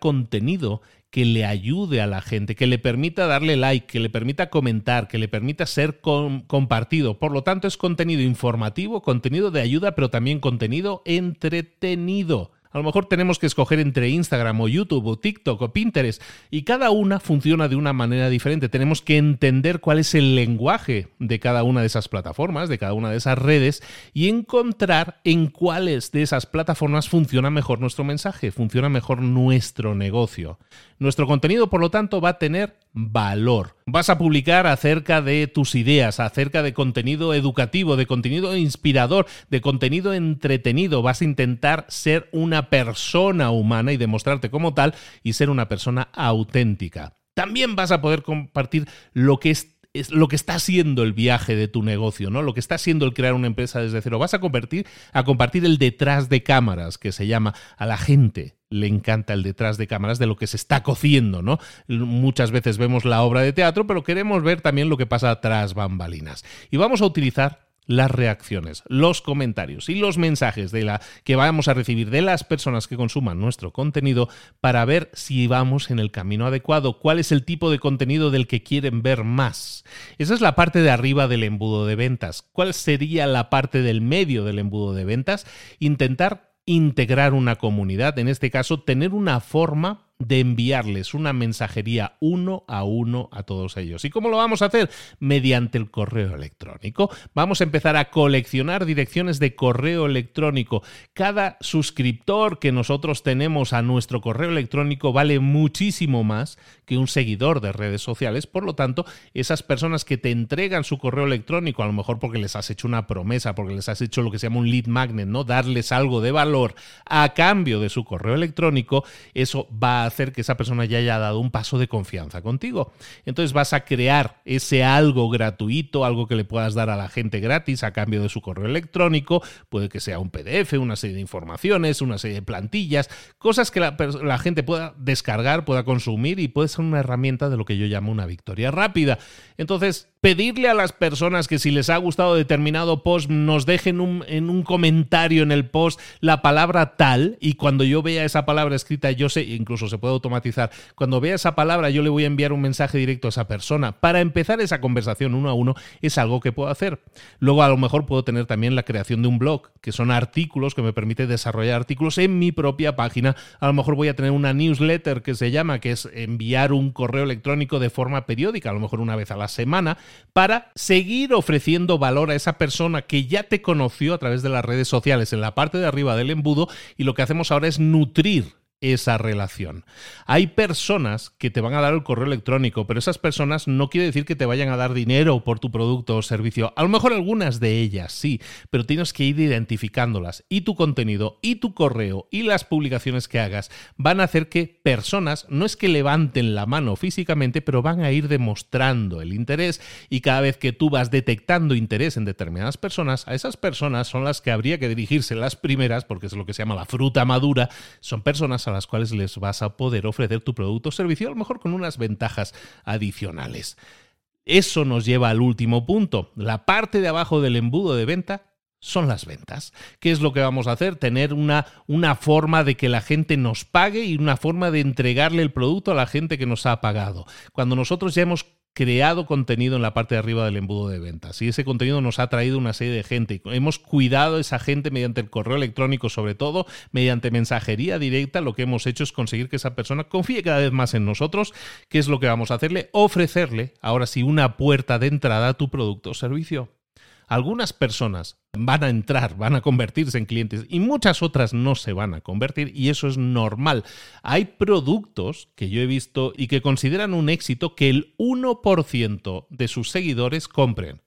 Speaker 1: que le ayude a la gente, que le permita darle like, que le permita comentar, que le permita ser compartido. Por lo tanto, es contenido informativo, contenido de ayuda, pero también contenido entretenido. A lo mejor tenemos que escoger entre Instagram o YouTube o TikTok o Pinterest y cada una funciona de una manera diferente. Tenemos que entender cuál es el lenguaje de cada una de esas plataformas, de cada una de esas redes y encontrar en cuáles de esas plataformas funciona mejor nuestro mensaje, funciona mejor nuestro negocio. Nuestro contenido, por lo tanto, va a tener valor. Vas a publicar acerca de tus ideas, acerca de contenido educativo, de contenido inspirador, de contenido entretenido. Vas a intentar ser una persona humana y demostrarte como tal y ser una persona auténtica. También vas a poder compartir lo que es es lo que está haciendo el viaje de tu negocio, ¿no? Lo que está haciendo el crear una empresa desde cero. Vas a convertir, a compartir el detrás de cámaras, que se llama a la gente le encanta el detrás de cámaras de lo que se está cociendo, ¿no? Muchas veces vemos la obra de teatro, pero queremos ver también lo que pasa tras bambalinas. Y vamos a utilizar las reacciones, los comentarios y los mensajes de la que vamos a recibir de las personas que consuman nuestro contenido para ver si vamos en el camino adecuado, cuál es el tipo de contenido del que quieren ver más. Esa es la parte de arriba del embudo de ventas. ¿Cuál sería la parte del medio del embudo de ventas? Intentar integrar una comunidad, en este caso tener una forma de enviarles una mensajería uno a uno a todos ellos. ¿Y cómo lo vamos a hacer? Mediante el correo electrónico. Vamos a empezar a coleccionar direcciones de correo electrónico. Cada suscriptor que nosotros tenemos a nuestro correo electrónico vale muchísimo más que un seguidor de redes sociales. Por lo tanto, esas personas que te entregan su correo electrónico, a lo mejor porque les has hecho una promesa, porque les has hecho lo que se llama un lead magnet, ¿no? Darles algo de valor a cambio de su correo electrónico, eso va a hacer que esa persona ya haya dado un paso de confianza contigo. Entonces vas a crear ese algo gratuito, algo que le puedas dar a la gente gratis a cambio de su correo electrónico. Puede que sea un PDF, una serie de informaciones, una serie de plantillas, cosas que la, gente pueda descargar, pueda consumir y puede ser una herramienta de lo que yo llamo una victoria rápida. Entonces, pedirle a las personas que si les ha gustado determinado post nos dejen un, en un comentario en el post la palabra tal y cuando yo vea esa palabra escrita yo sé, incluso se puede automatizar, cuando vea esa palabra yo le voy a enviar un mensaje directo a esa persona. Para empezar esa conversación uno a uno es algo que puedo hacer. Luego a lo mejor puedo tener también la creación de un blog, que son artículos que me permite desarrollar artículos en mi propia página. A lo mejor voy a tener una newsletter que se llama, que es enviar un correo electrónico de forma periódica, a lo mejor una vez a la semana para seguir ofreciendo valor a esa persona que ya te conoció a través de las redes sociales en la parte de arriba del embudo y lo que hacemos ahora es nutrir esa relación. Hay personas que te van a dar el correo electrónico, pero esas personas no quiere decir que te vayan a dar dinero por tu producto o servicio. A lo mejor algunas de ellas sí, pero tienes que ir identificándolas. Y tu contenido, y tu correo, y las publicaciones que hagas van a hacer que personas, no es que levanten la mano físicamente, pero van a ir demostrando el interés y cada vez que tú vas detectando interés en determinadas personas, a esas personas son las que habría que dirigirse las primeras, porque es lo que se llama la fruta madura, son personas a las cuales les vas a poder ofrecer tu producto o servicio, a lo mejor con unas ventajas adicionales. Eso nos lleva al último punto. La parte de abajo del embudo de venta son las ventas. ¿Qué es lo que vamos a hacer? Tener una, una, forma de que la gente nos pague y una forma de entregarle el producto a la gente que nos ha pagado. Cuando nosotros ya hemos creado contenido en la parte de arriba del embudo de ventas. Y ese contenido nos ha traído una serie de gente. Hemos cuidado a esa gente mediante el correo electrónico, sobre todo, mediante mensajería directa. Lo que hemos hecho es conseguir que esa persona confíe cada vez más en nosotros. ¿Qué es lo que vamos a hacerle? Ofrecerle, ahora sí, una puerta de entrada a tu producto o servicio. Algunas personas van a entrar, van a convertirse en clientes y muchas otras no se van a convertir y eso es normal. Hay productos que yo he visto y que consideran un éxito que el 1% de sus seguidores compren.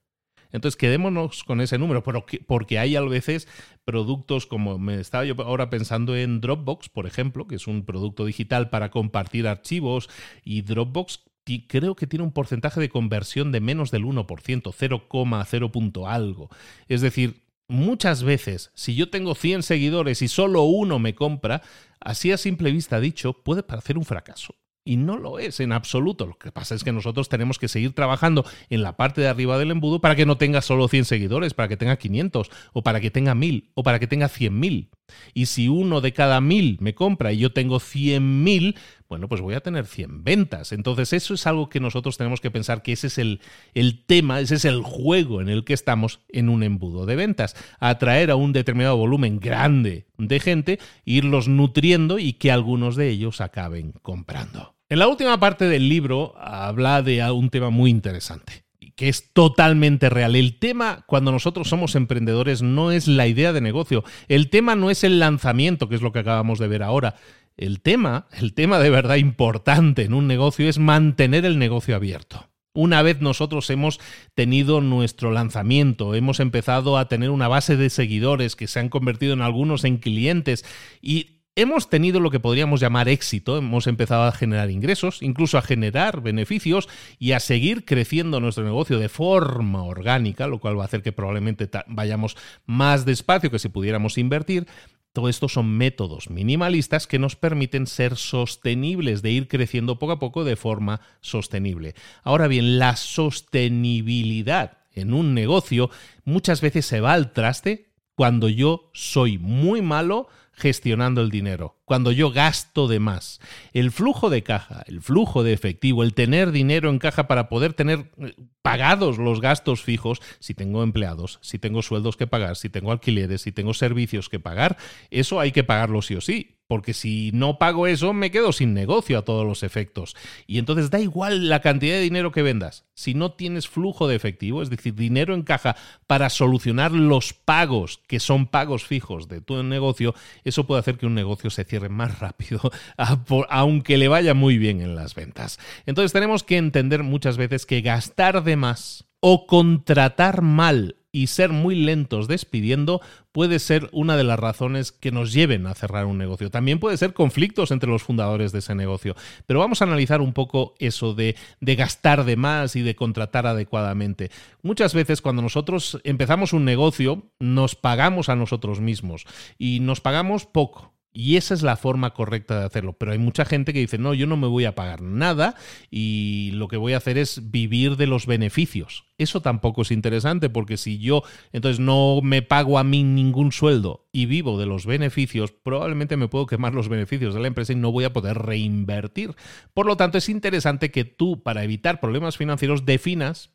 Speaker 1: Entonces quedémonos con ese número, porque hay a veces productos como me estaba yo ahora pensando en Dropbox, por ejemplo, que es un producto digital para compartir archivos y Dropbox creo que tiene un porcentaje de conversión de menos del 1%, 0,0 algo. Es decir, muchas veces, si yo tengo 100 seguidores y solo uno me compra, así a simple vista dicho, puede parecer un fracaso. Y no lo es en absoluto. Lo que pasa es que nosotros tenemos que seguir trabajando en la parte de arriba del embudo para que no tenga solo 100 seguidores, para que tenga 500, o para que tenga 1000, o para que tenga 100.000. Y si uno de cada 1000 me compra y yo tengo 100.000, bueno, pues voy a tener 100 ventas. Entonces eso es algo que nosotros tenemos que pensar que ese es el, el tema, ese es el juego en el que estamos en un embudo de ventas. Atraer a un determinado volumen grande de gente, irlos nutriendo y que algunos de ellos acaben comprando. En la última parte del libro habla de un tema muy interesante que es totalmente real. El tema cuando nosotros somos emprendedores no es la idea de negocio, el tema no es el lanzamiento, que es lo que acabamos de ver ahora. El tema, el tema de verdad importante en un negocio es mantener el negocio abierto. Una vez nosotros hemos tenido nuestro lanzamiento, hemos empezado a tener una base de seguidores que se han convertido en algunos en clientes y hemos tenido lo que podríamos llamar éxito, hemos empezado a generar ingresos, incluso a generar beneficios y a seguir creciendo nuestro negocio de forma orgánica, lo cual va a hacer que probablemente vayamos más despacio que si pudiéramos invertir, todo esto son métodos minimalistas que nos permiten ser sostenibles, de ir creciendo poco a poco de forma sostenible. Ahora bien, la sostenibilidad en un negocio muchas veces se va al traste cuando yo soy muy malo gestionando el dinero, cuando yo gasto de más. El flujo de caja, el flujo de efectivo, el tener dinero en caja para poder tener eh, pagados los gastos fijos, si tengo empleados, si tengo sueldos que pagar, si tengo alquileres, si tengo servicios que pagar, eso hay que pagarlo sí o sí porque si no pago eso me quedo sin negocio a todos los efectos. Y entonces da igual la cantidad de dinero que vendas. Si no tienes flujo de efectivo, es decir, dinero en caja para solucionar los pagos, que son pagos fijos de tu negocio, eso puede hacer que un negocio se cierre más rápido, aunque le vaya muy bien en las ventas. Entonces tenemos que entender muchas veces que gastar de más o contratar mal y ser muy lentos despidiendo puede ser una de las razones que nos lleven a cerrar un negocio. También puede ser conflictos entre los fundadores de ese negocio. Pero vamos a analizar un poco eso de, gastar de más y de contratar adecuadamente. Muchas veces cuando nosotros empezamos un negocio nos pagamos a nosotros mismos y nos pagamos poco. Y esa es la forma correcta de hacerlo. Pero hay mucha gente que dice, no, yo no me voy a pagar nada y lo que voy a hacer es vivir de los beneficios. Eso tampoco es interesante porque si yo entonces no me pago a mí ningún sueldo y vivo de los beneficios, probablemente me puedo quemar los beneficios de la empresa y no voy a poder reinvertir. Por lo tanto, es interesante que tú, para evitar problemas financieros, definas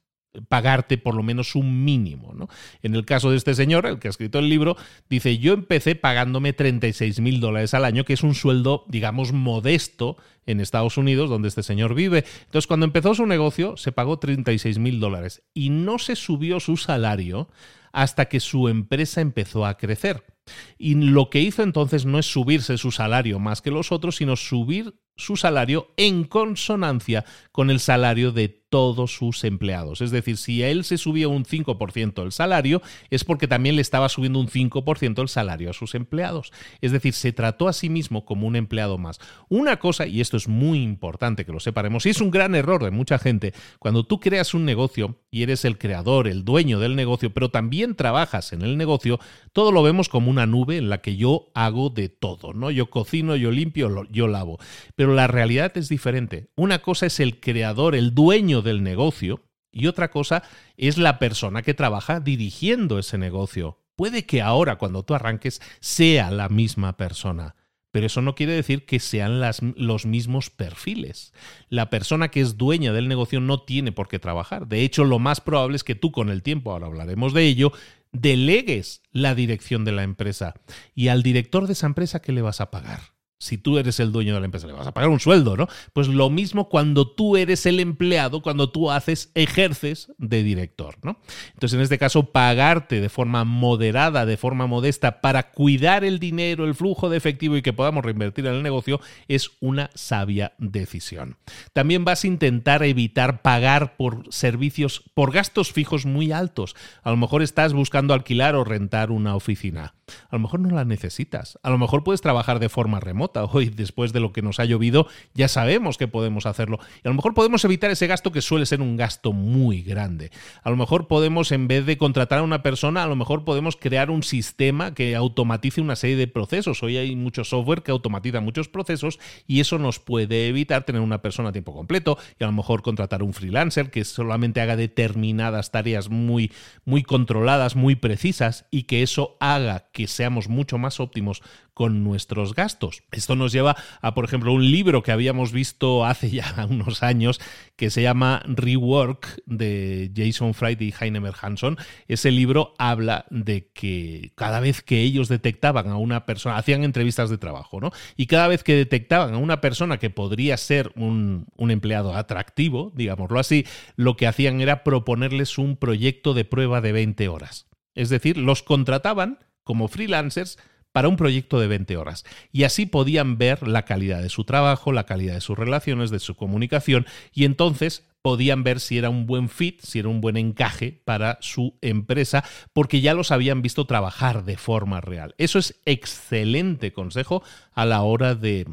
Speaker 1: pagarte por lo menos un mínimo. ¿no? En el caso de este señor, el que ha escrito el libro, dice, yo empecé pagándome 36 mil dólares al año, que es un sueldo, digamos, modesto en Estados Unidos, donde este señor vive. Entonces, cuando empezó su negocio, se pagó 36 mil dólares y no se subió su salario hasta que su empresa empezó a crecer. Y lo que hizo entonces no es subirse su salario más que los otros, sino subir su salario en consonancia con el salario de todos sus empleados. Es decir, si a él se subía un 5% el salario, es porque también le estaba subiendo un 5% el salario a sus empleados. Es decir, se trató a sí mismo como un empleado más. Una cosa, y esto es muy importante que lo separemos, y es un gran error de mucha gente, cuando tú creas un negocio y eres el creador, el dueño del negocio, pero también trabajas en el negocio, todo lo vemos como una nube en la que yo hago de todo, ¿no? Yo cocino, yo limpio, yo lavo. Pero la realidad es diferente. Una cosa es el creador, el dueño del negocio y otra cosa es la persona que trabaja dirigiendo ese negocio. Puede que ahora, cuando tú arranques, sea la misma persona, pero eso no quiere decir que sean los mismos perfiles. La persona que es dueña del negocio no tiene por qué trabajar. De hecho, lo más probable es que tú con el tiempo, ahora hablaremos de ello, delegues la dirección de la empresa. ¿Y al director de esa empresa qué le vas a pagar? Si tú eres el dueño de la empresa, le vas a pagar un sueldo, ¿no? Pues lo mismo cuando tú eres el empleado, cuando tú haces, ejerces de director, ¿no? Entonces, en este caso, pagarte de forma moderada, de forma modesta, para cuidar el dinero, el flujo de efectivo y que podamos reinvertir en el negocio, es una sabia decisión. También vas a intentar evitar pagar por servicios, por gastos fijos muy altos. A lo mejor estás buscando alquilar o rentar una oficina. A lo mejor no la necesitas. A lo mejor puedes trabajar de forma remota. Hoy, después de lo que nos ha llovido, ya sabemos que podemos hacerlo. Y a lo mejor podemos evitar ese gasto que suele ser un gasto muy grande. A lo mejor podemos, en vez de contratar a una persona, a lo mejor podemos crear un sistema que automatice una serie de procesos. Hoy hay mucho software que automatiza muchos procesos y eso nos puede evitar tener una persona a tiempo completo y a lo mejor contratar un freelancer que solamente haga determinadas tareas muy, muy controladas, muy precisas y que eso haga que seamos mucho más óptimos con nuestros gastos. Esto nos lleva a, por ejemplo, un libro que habíamos visto hace ya unos años que se llama Rework de Jason Fried y Heinemer Hanson. Ese libro habla de que cada vez que ellos detectaban a una persona, hacían entrevistas de trabajo, ¿no? Y cada vez que detectaban a una persona que podría ser un, un empleado atractivo, digámoslo así, lo que hacían era proponerles un proyecto de prueba de 20 horas. Es decir, los contrataban como freelancers para un proyecto de 20 horas. Y así podían ver la calidad de su trabajo, la calidad de sus relaciones, de su comunicación, y entonces podían ver si era un buen fit, si era un buen encaje para su empresa, porque ya los habían visto trabajar de forma real. Eso es excelente consejo a la hora de,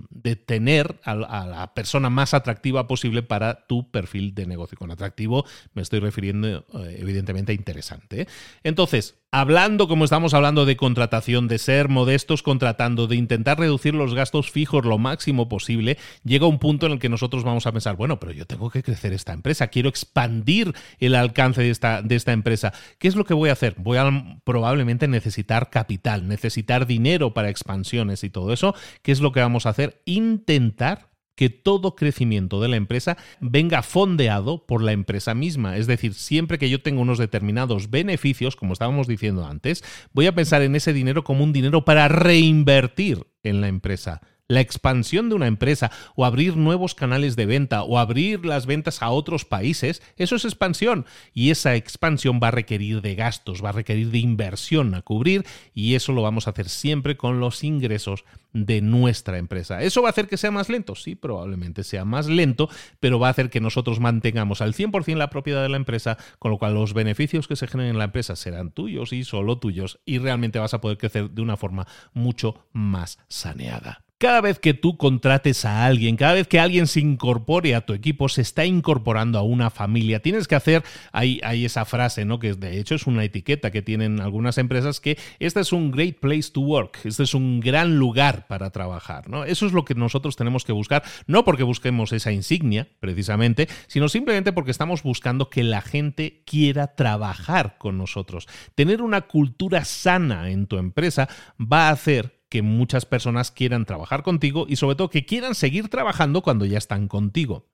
Speaker 1: tener a, la persona más atractiva posible para tu perfil de negocio. Con atractivo me estoy refiriendo eh, evidentemente a interesante. ¿eh? Entonces, hablando como estamos hablando de contratación, de ser modestos contratando, de intentar reducir los gastos fijos lo máximo posible, llega un punto en el que nosotros vamos a pensar, bueno, pero yo tengo que crecer esta empresa quiero expandir el alcance de esta, de esta empresa. ¿Qué es lo que voy a hacer? Voy a probablemente necesitar capital, necesitar dinero para expansiones y todo eso. ¿Qué es lo que vamos a hacer? Intentar que todo crecimiento de la empresa venga fondeado por la empresa misma. Es decir, siempre que yo tengo unos determinados beneficios, como estábamos diciendo antes, voy a pensar en ese dinero como un dinero para reinvertir en la empresa la expansión de una empresa o abrir nuevos canales de venta o abrir las ventas a otros países, eso es expansión. Y esa expansión va a requerir de gastos, va a requerir de inversión a cubrir y eso lo vamos a hacer siempre con los ingresos de nuestra empresa. ¿Eso va a hacer que sea más lento? Sí, probablemente sea más lento, pero va a hacer que nosotros mantengamos al 100% la propiedad de la empresa, con lo cual los beneficios que se generen en la empresa serán tuyos y solo tuyos y realmente vas a poder crecer de una forma mucho más saneada. Cada vez que tú contrates a alguien, cada vez que alguien se incorpore a tu equipo, se está incorporando a una familia. Tienes que hacer, hay, hay esa frase, ¿no? Que de hecho es una etiqueta que tienen algunas empresas que este es un great place to work, este es un gran lugar para trabajar, ¿no? Eso es lo que nosotros tenemos que buscar, no porque busquemos esa insignia, precisamente, sino simplemente porque estamos buscando que la gente quiera trabajar con nosotros. Tener una cultura sana en tu empresa va a hacer que muchas personas quieran trabajar contigo y sobre todo que quieran seguir trabajando cuando ya están contigo.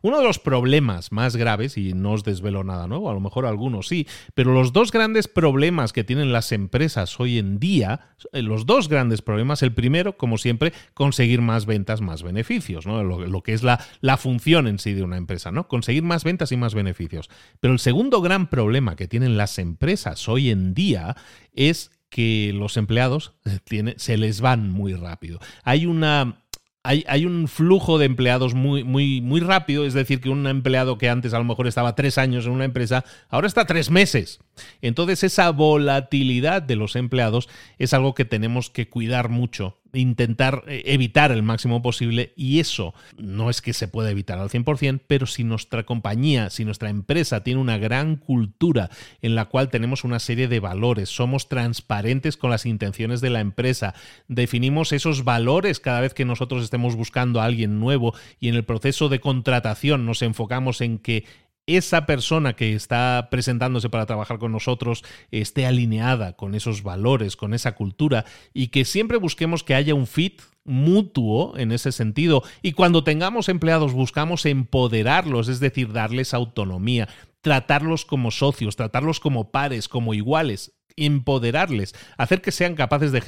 Speaker 1: Uno de los problemas más graves, y no os desvelo nada nuevo, a lo mejor algunos sí, pero los dos grandes problemas que tienen las empresas hoy en día, eh, los dos grandes problemas, el primero, como siempre, conseguir más ventas, más beneficios, ¿no? lo, que es la, la función en sí de una empresa, ¿no? Conseguir más ventas y más beneficios. Pero el segundo gran problema que tienen las empresas hoy en día es que los empleados eh, se les van muy rápido. Hay una hay, un flujo de empleados muy, muy, muy rápido, es decir, que un empleado que antes a lo mejor estaba tres años en una empresa, ahora está tres meses. Entonces esa volatilidad de los empleados es algo que tenemos que cuidar mucho intentar eh, evitar el máximo posible y eso no es que se pueda evitar al 100%, pero si nuestra compañía, si nuestra empresa tiene una gran cultura en la cual tenemos una serie de valores, somos transparentes con las intenciones de la empresa, definimos esos valores cada vez que nosotros estemos buscando a alguien nuevo y en el proceso de contratación nos enfocamos en que esa persona que está presentándose para trabajar con nosotros esté alineada con esos valores, con esa cultura y que siempre busquemos que haya un fit mutuo en ese sentido. Y cuando tengamos empleados buscamos empoderarlos, es decir, darles autonomía, tratarlos como socios, tratarlos como pares, como iguales, empoderarles, hacer que sean capaces de,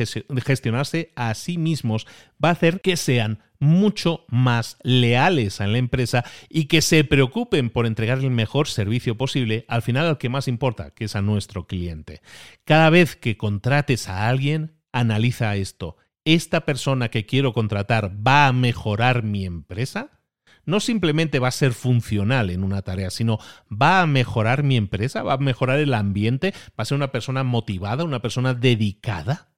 Speaker 1: gestionarse a sí mismos, va a hacer que sean mucho más leales a la empresa y que se preocupen por entregar el mejor servicio posible, al final al que más importa, que es a nuestro cliente. Cada vez que contrates a alguien, analiza esto. ¿Esta persona que quiero contratar va a mejorar mi empresa? no simplemente va a ser funcional en una tarea, sino va a mejorar mi empresa, va a mejorar el ambiente, va a ser una persona motivada, una persona dedicada,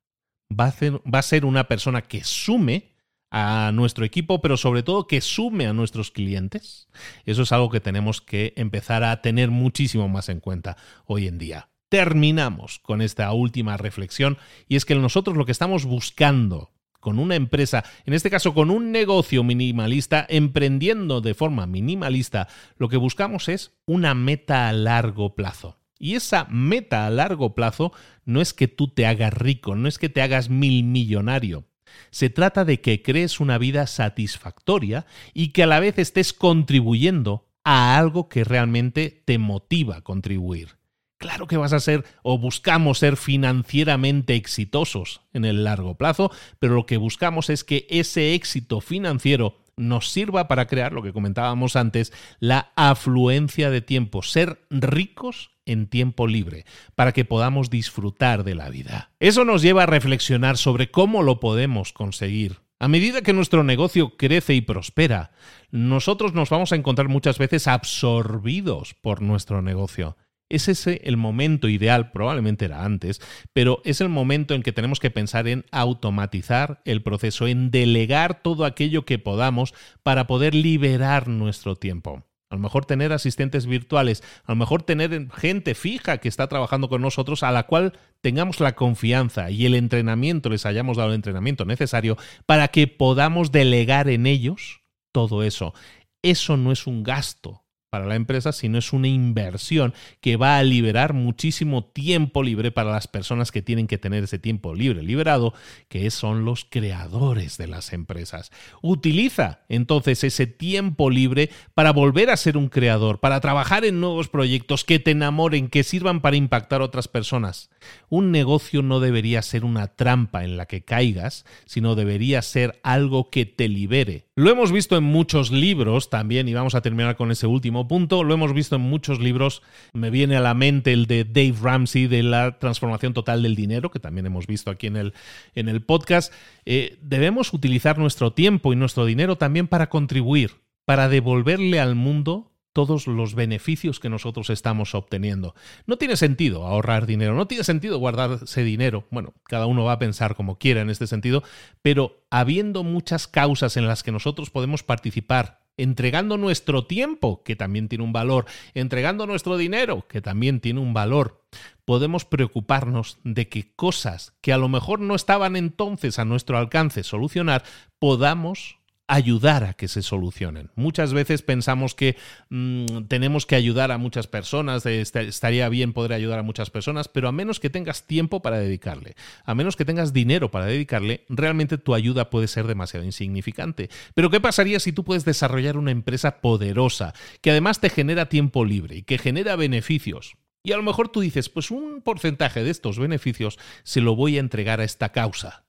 Speaker 1: va a ser, va a ser una persona que sume a nuestro equipo, pero sobre todo que sume a nuestros clientes. Eso es algo que tenemos que empezar a tener muchísimo más en cuenta hoy en día. Terminamos con esta última reflexión y es que nosotros lo que estamos buscando con una empresa, en este caso con un negocio minimalista, emprendiendo de forma minimalista, lo que buscamos es una meta a largo plazo. Y esa meta a largo plazo no es que tú te hagas rico, no es que te hagas mil millonario. Se trata de que crees una vida satisfactoria y que a la vez estés contribuyendo a algo que realmente te motiva a contribuir. Claro que vas a ser o buscamos ser financieramente exitosos en el largo plazo, pero lo que buscamos es que ese éxito financiero nos sirva para crear lo que comentábamos antes, la afluencia de tiempo, ser ricos en tiempo libre, para que podamos disfrutar de la vida. Eso nos lleva a reflexionar sobre cómo lo podemos conseguir. A medida que nuestro negocio crece y prospera, nosotros nos vamos a encontrar muchas veces absorbidos por nuestro negocio. Es ese el momento ideal, probablemente era antes, pero es el momento en que tenemos que pensar en automatizar el proceso, en delegar todo aquello que podamos para poder liberar nuestro tiempo. A lo mejor tener asistentes virtuales, a lo mejor tener gente fija que está trabajando con nosotros a la cual tengamos la confianza y el entrenamiento, les hayamos dado el entrenamiento necesario para que podamos delegar en ellos todo eso. Eso no es un gasto, para la empresa, sino es una inversión que va a liberar muchísimo tiempo libre para las personas que tienen que tener ese tiempo libre liberado, que son los creadores de las empresas. Utiliza entonces ese tiempo libre para volver a ser un creador, para trabajar en nuevos proyectos que te enamoren, que sirvan para impactar a otras personas. Un negocio no debería ser una trampa en la que caigas, sino debería ser algo que te libere. Lo hemos visto en muchos libros también, y vamos a terminar con ese último punto. Lo hemos visto en muchos libros. Me viene a la mente el de Dave Ramsey de la transformación total del dinero, que también hemos visto aquí en el, en el podcast. Eh, debemos utilizar nuestro tiempo y nuestro dinero también para contribuir, para devolverle al mundo todos los beneficios que nosotros estamos obteniendo. No tiene sentido ahorrar dinero, no tiene sentido guardarse dinero. Bueno, cada uno va a pensar como quiera en este sentido, pero habiendo muchas causas en las que nosotros podemos participar entregando nuestro tiempo, que también tiene un valor, entregando nuestro dinero, que también tiene un valor, podemos preocuparnos de que cosas que a lo mejor no estaban entonces a nuestro alcance solucionar, podamos ayudar a que se solucionen. Muchas veces pensamos que mm, tenemos que ayudar a muchas personas, estaría bien poder ayudar a muchas personas, pero a menos que tengas tiempo para dedicarle, a menos que tengas dinero para dedicarle, realmente tu ayuda puede ser demasiado insignificante. Pero ¿qué pasaría si tú puedes desarrollar una empresa poderosa, que además te genera tiempo libre y que genera beneficios? Y a lo mejor tú dices, pues un porcentaje de estos beneficios se lo voy a entregar a esta causa.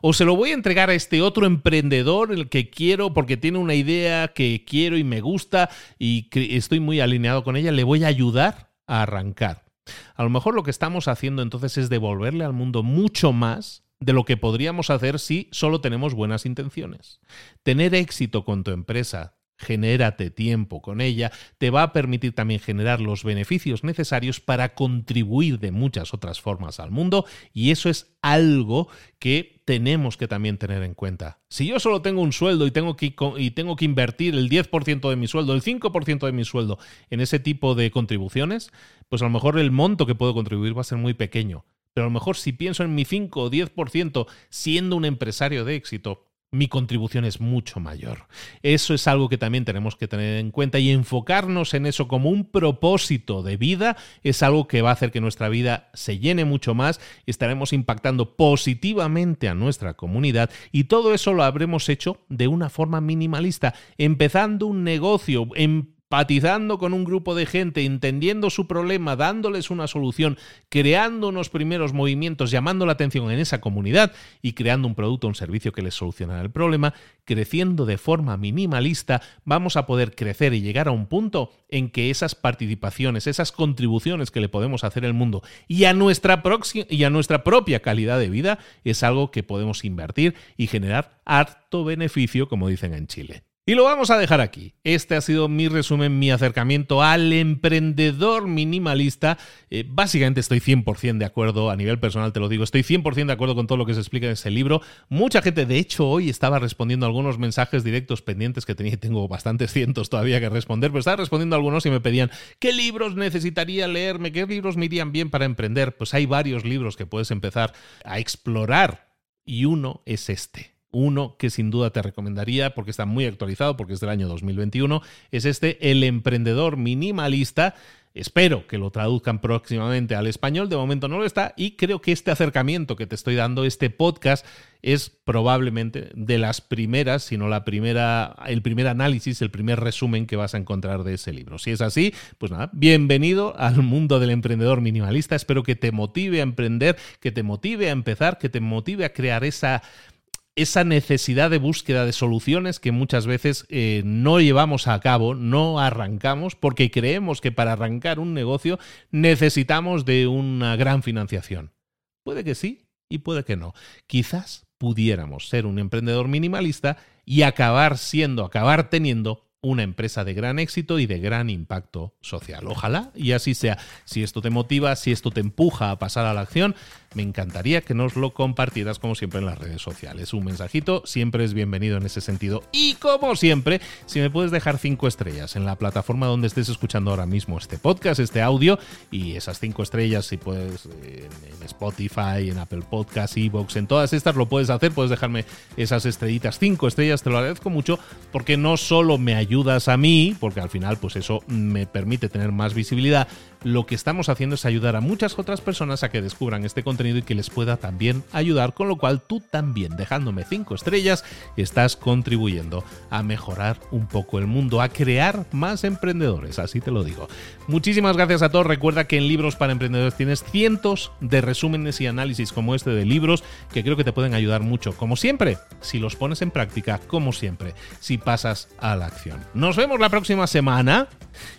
Speaker 1: O se lo voy a entregar a este otro emprendedor, el que quiero, porque tiene una idea que quiero y me gusta y estoy muy alineado con ella, le voy a ayudar a arrancar. A lo mejor lo que estamos haciendo entonces es devolverle al mundo mucho más de lo que podríamos hacer si solo tenemos buenas intenciones. Tener éxito con tu empresa, genérate tiempo con ella, te va a permitir también generar los beneficios necesarios para contribuir de muchas otras formas al mundo y eso es algo que tenemos que también tener en cuenta. Si yo solo tengo un sueldo y tengo que, y tengo que invertir el 10% de mi sueldo, el 5% de mi sueldo en ese tipo de contribuciones, pues a lo mejor el monto que puedo contribuir va a ser muy pequeño. Pero a lo mejor si pienso en mi 5 o 10% siendo un empresario de éxito, mi contribución es mucho mayor. Eso es algo que también tenemos que tener en cuenta y enfocarnos en eso como un propósito de vida es algo que va a hacer que nuestra vida se llene mucho más estaremos impactando positivamente a nuestra comunidad y todo eso lo habremos hecho de una forma minimalista, empezando un negocio, en empatizando con un grupo de gente, entendiendo su problema, dándoles una solución, creando unos primeros movimientos, llamando la atención en esa comunidad y creando un producto o un servicio que les solucionará el problema, creciendo de forma minimalista, vamos a poder crecer y llegar a un punto en que esas participaciones, esas contribuciones que le podemos hacer al mundo y a nuestra, y a nuestra propia calidad de vida es algo que podemos invertir y generar harto beneficio, como dicen en Chile. Y lo vamos a dejar aquí. Este ha sido mi resumen, mi acercamiento al emprendedor minimalista. Eh, básicamente estoy 100% de acuerdo, a nivel personal te lo digo, estoy 100% de acuerdo con todo lo que se explica en ese libro. Mucha gente, de hecho, hoy estaba respondiendo algunos mensajes directos pendientes que tenía, tengo bastantes cientos todavía que responder, pero estaba respondiendo a algunos y me pedían, ¿qué libros necesitaría leerme? ¿Qué libros me irían bien para emprender? Pues hay varios libros que puedes empezar a explorar y uno es este uno que sin duda te recomendaría porque está muy actualizado, porque es del año 2021, es este El emprendedor minimalista. Espero que lo traduzcan próximamente al español, de momento no lo está, y creo que este acercamiento que te estoy dando, este podcast, es probablemente de las primeras, si no la primera, el primer análisis, el primer resumen que vas a encontrar de ese libro. Si es así, pues nada, bienvenido al mundo del emprendedor minimalista. Espero que te motive a emprender, que te motive a empezar, que te motive a crear esa esa necesidad de búsqueda de soluciones que muchas veces eh, no llevamos a cabo, no arrancamos, porque creemos que para arrancar un negocio necesitamos de una gran financiación. Puede que sí y puede que no. Quizás pudiéramos ser un emprendedor minimalista y acabar siendo, acabar teniendo una empresa de gran éxito y de gran impacto social. Ojalá y así sea. Si esto te motiva, si esto te empuja a pasar a la acción, me encantaría que nos lo compartieras como siempre en las redes sociales. Un mensajito siempre es bienvenido en ese sentido. Y como siempre, si me puedes dejar cinco estrellas en la plataforma donde estés escuchando ahora mismo este podcast, este audio, y esas cinco estrellas, si puedes en, Spotify, en Apple Podcasts, Evox, en todas estas lo puedes hacer, puedes dejarme esas estrellitas, cinco estrellas, te lo agradezco mucho, porque no solo me ayudas a mí, porque al final pues eso me permite tener más visibilidad, lo que estamos haciendo es ayudar a muchas otras personas a que descubran este contenido y que les pueda también ayudar, con lo cual tú también, dejándome cinco estrellas, estás contribuyendo a mejorar un poco el mundo, a crear más emprendedores, así te lo digo. Muchísimas gracias a todos, recuerda que en Libros para Emprendedores tienes cientos de resúmenes y análisis como este de libros que creo que te pueden ayudar mucho, como siempre, si los pones en práctica, como siempre, si pasas a la acción. Nos vemos la próxima semana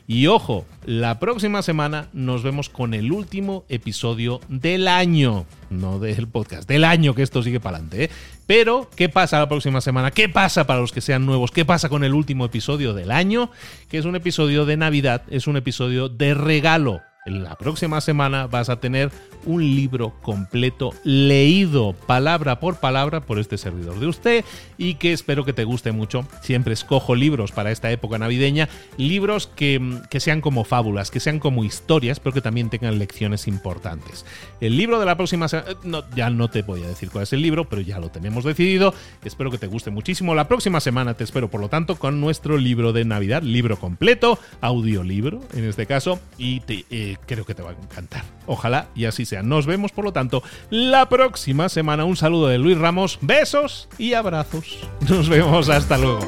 Speaker 1: y ojo, la próxima semana nos vemos con el último episodio del año. No del podcast, del año que esto sigue para adelante. ¿eh? Pero, ¿qué pasa la próxima semana? ¿Qué pasa para los que sean nuevos? ¿Qué pasa con el último episodio del año? Que es un episodio de Navidad, es un episodio de regalo la próxima semana vas a tener un libro completo leído palabra por palabra por este servidor de usted y que espero que te guste mucho. Siempre escojo libros para esta época navideña, libros que, que sean como fábulas, que sean como historias, pero que también tengan lecciones importantes. El libro de la próxima semana, eh, ya no te voy a decir cuál es el libro, pero ya lo tenemos decidido. Espero que te guste muchísimo. La próxima semana te espero, por lo tanto, con nuestro libro de Navidad, libro completo, audiolibro en este caso, y te... Eh, creo que te va a encantar. Ojalá y así sea. Nos vemos, por lo tanto, la próxima semana. Un saludo de Luis Ramos, besos y abrazos. Nos vemos, hasta luego.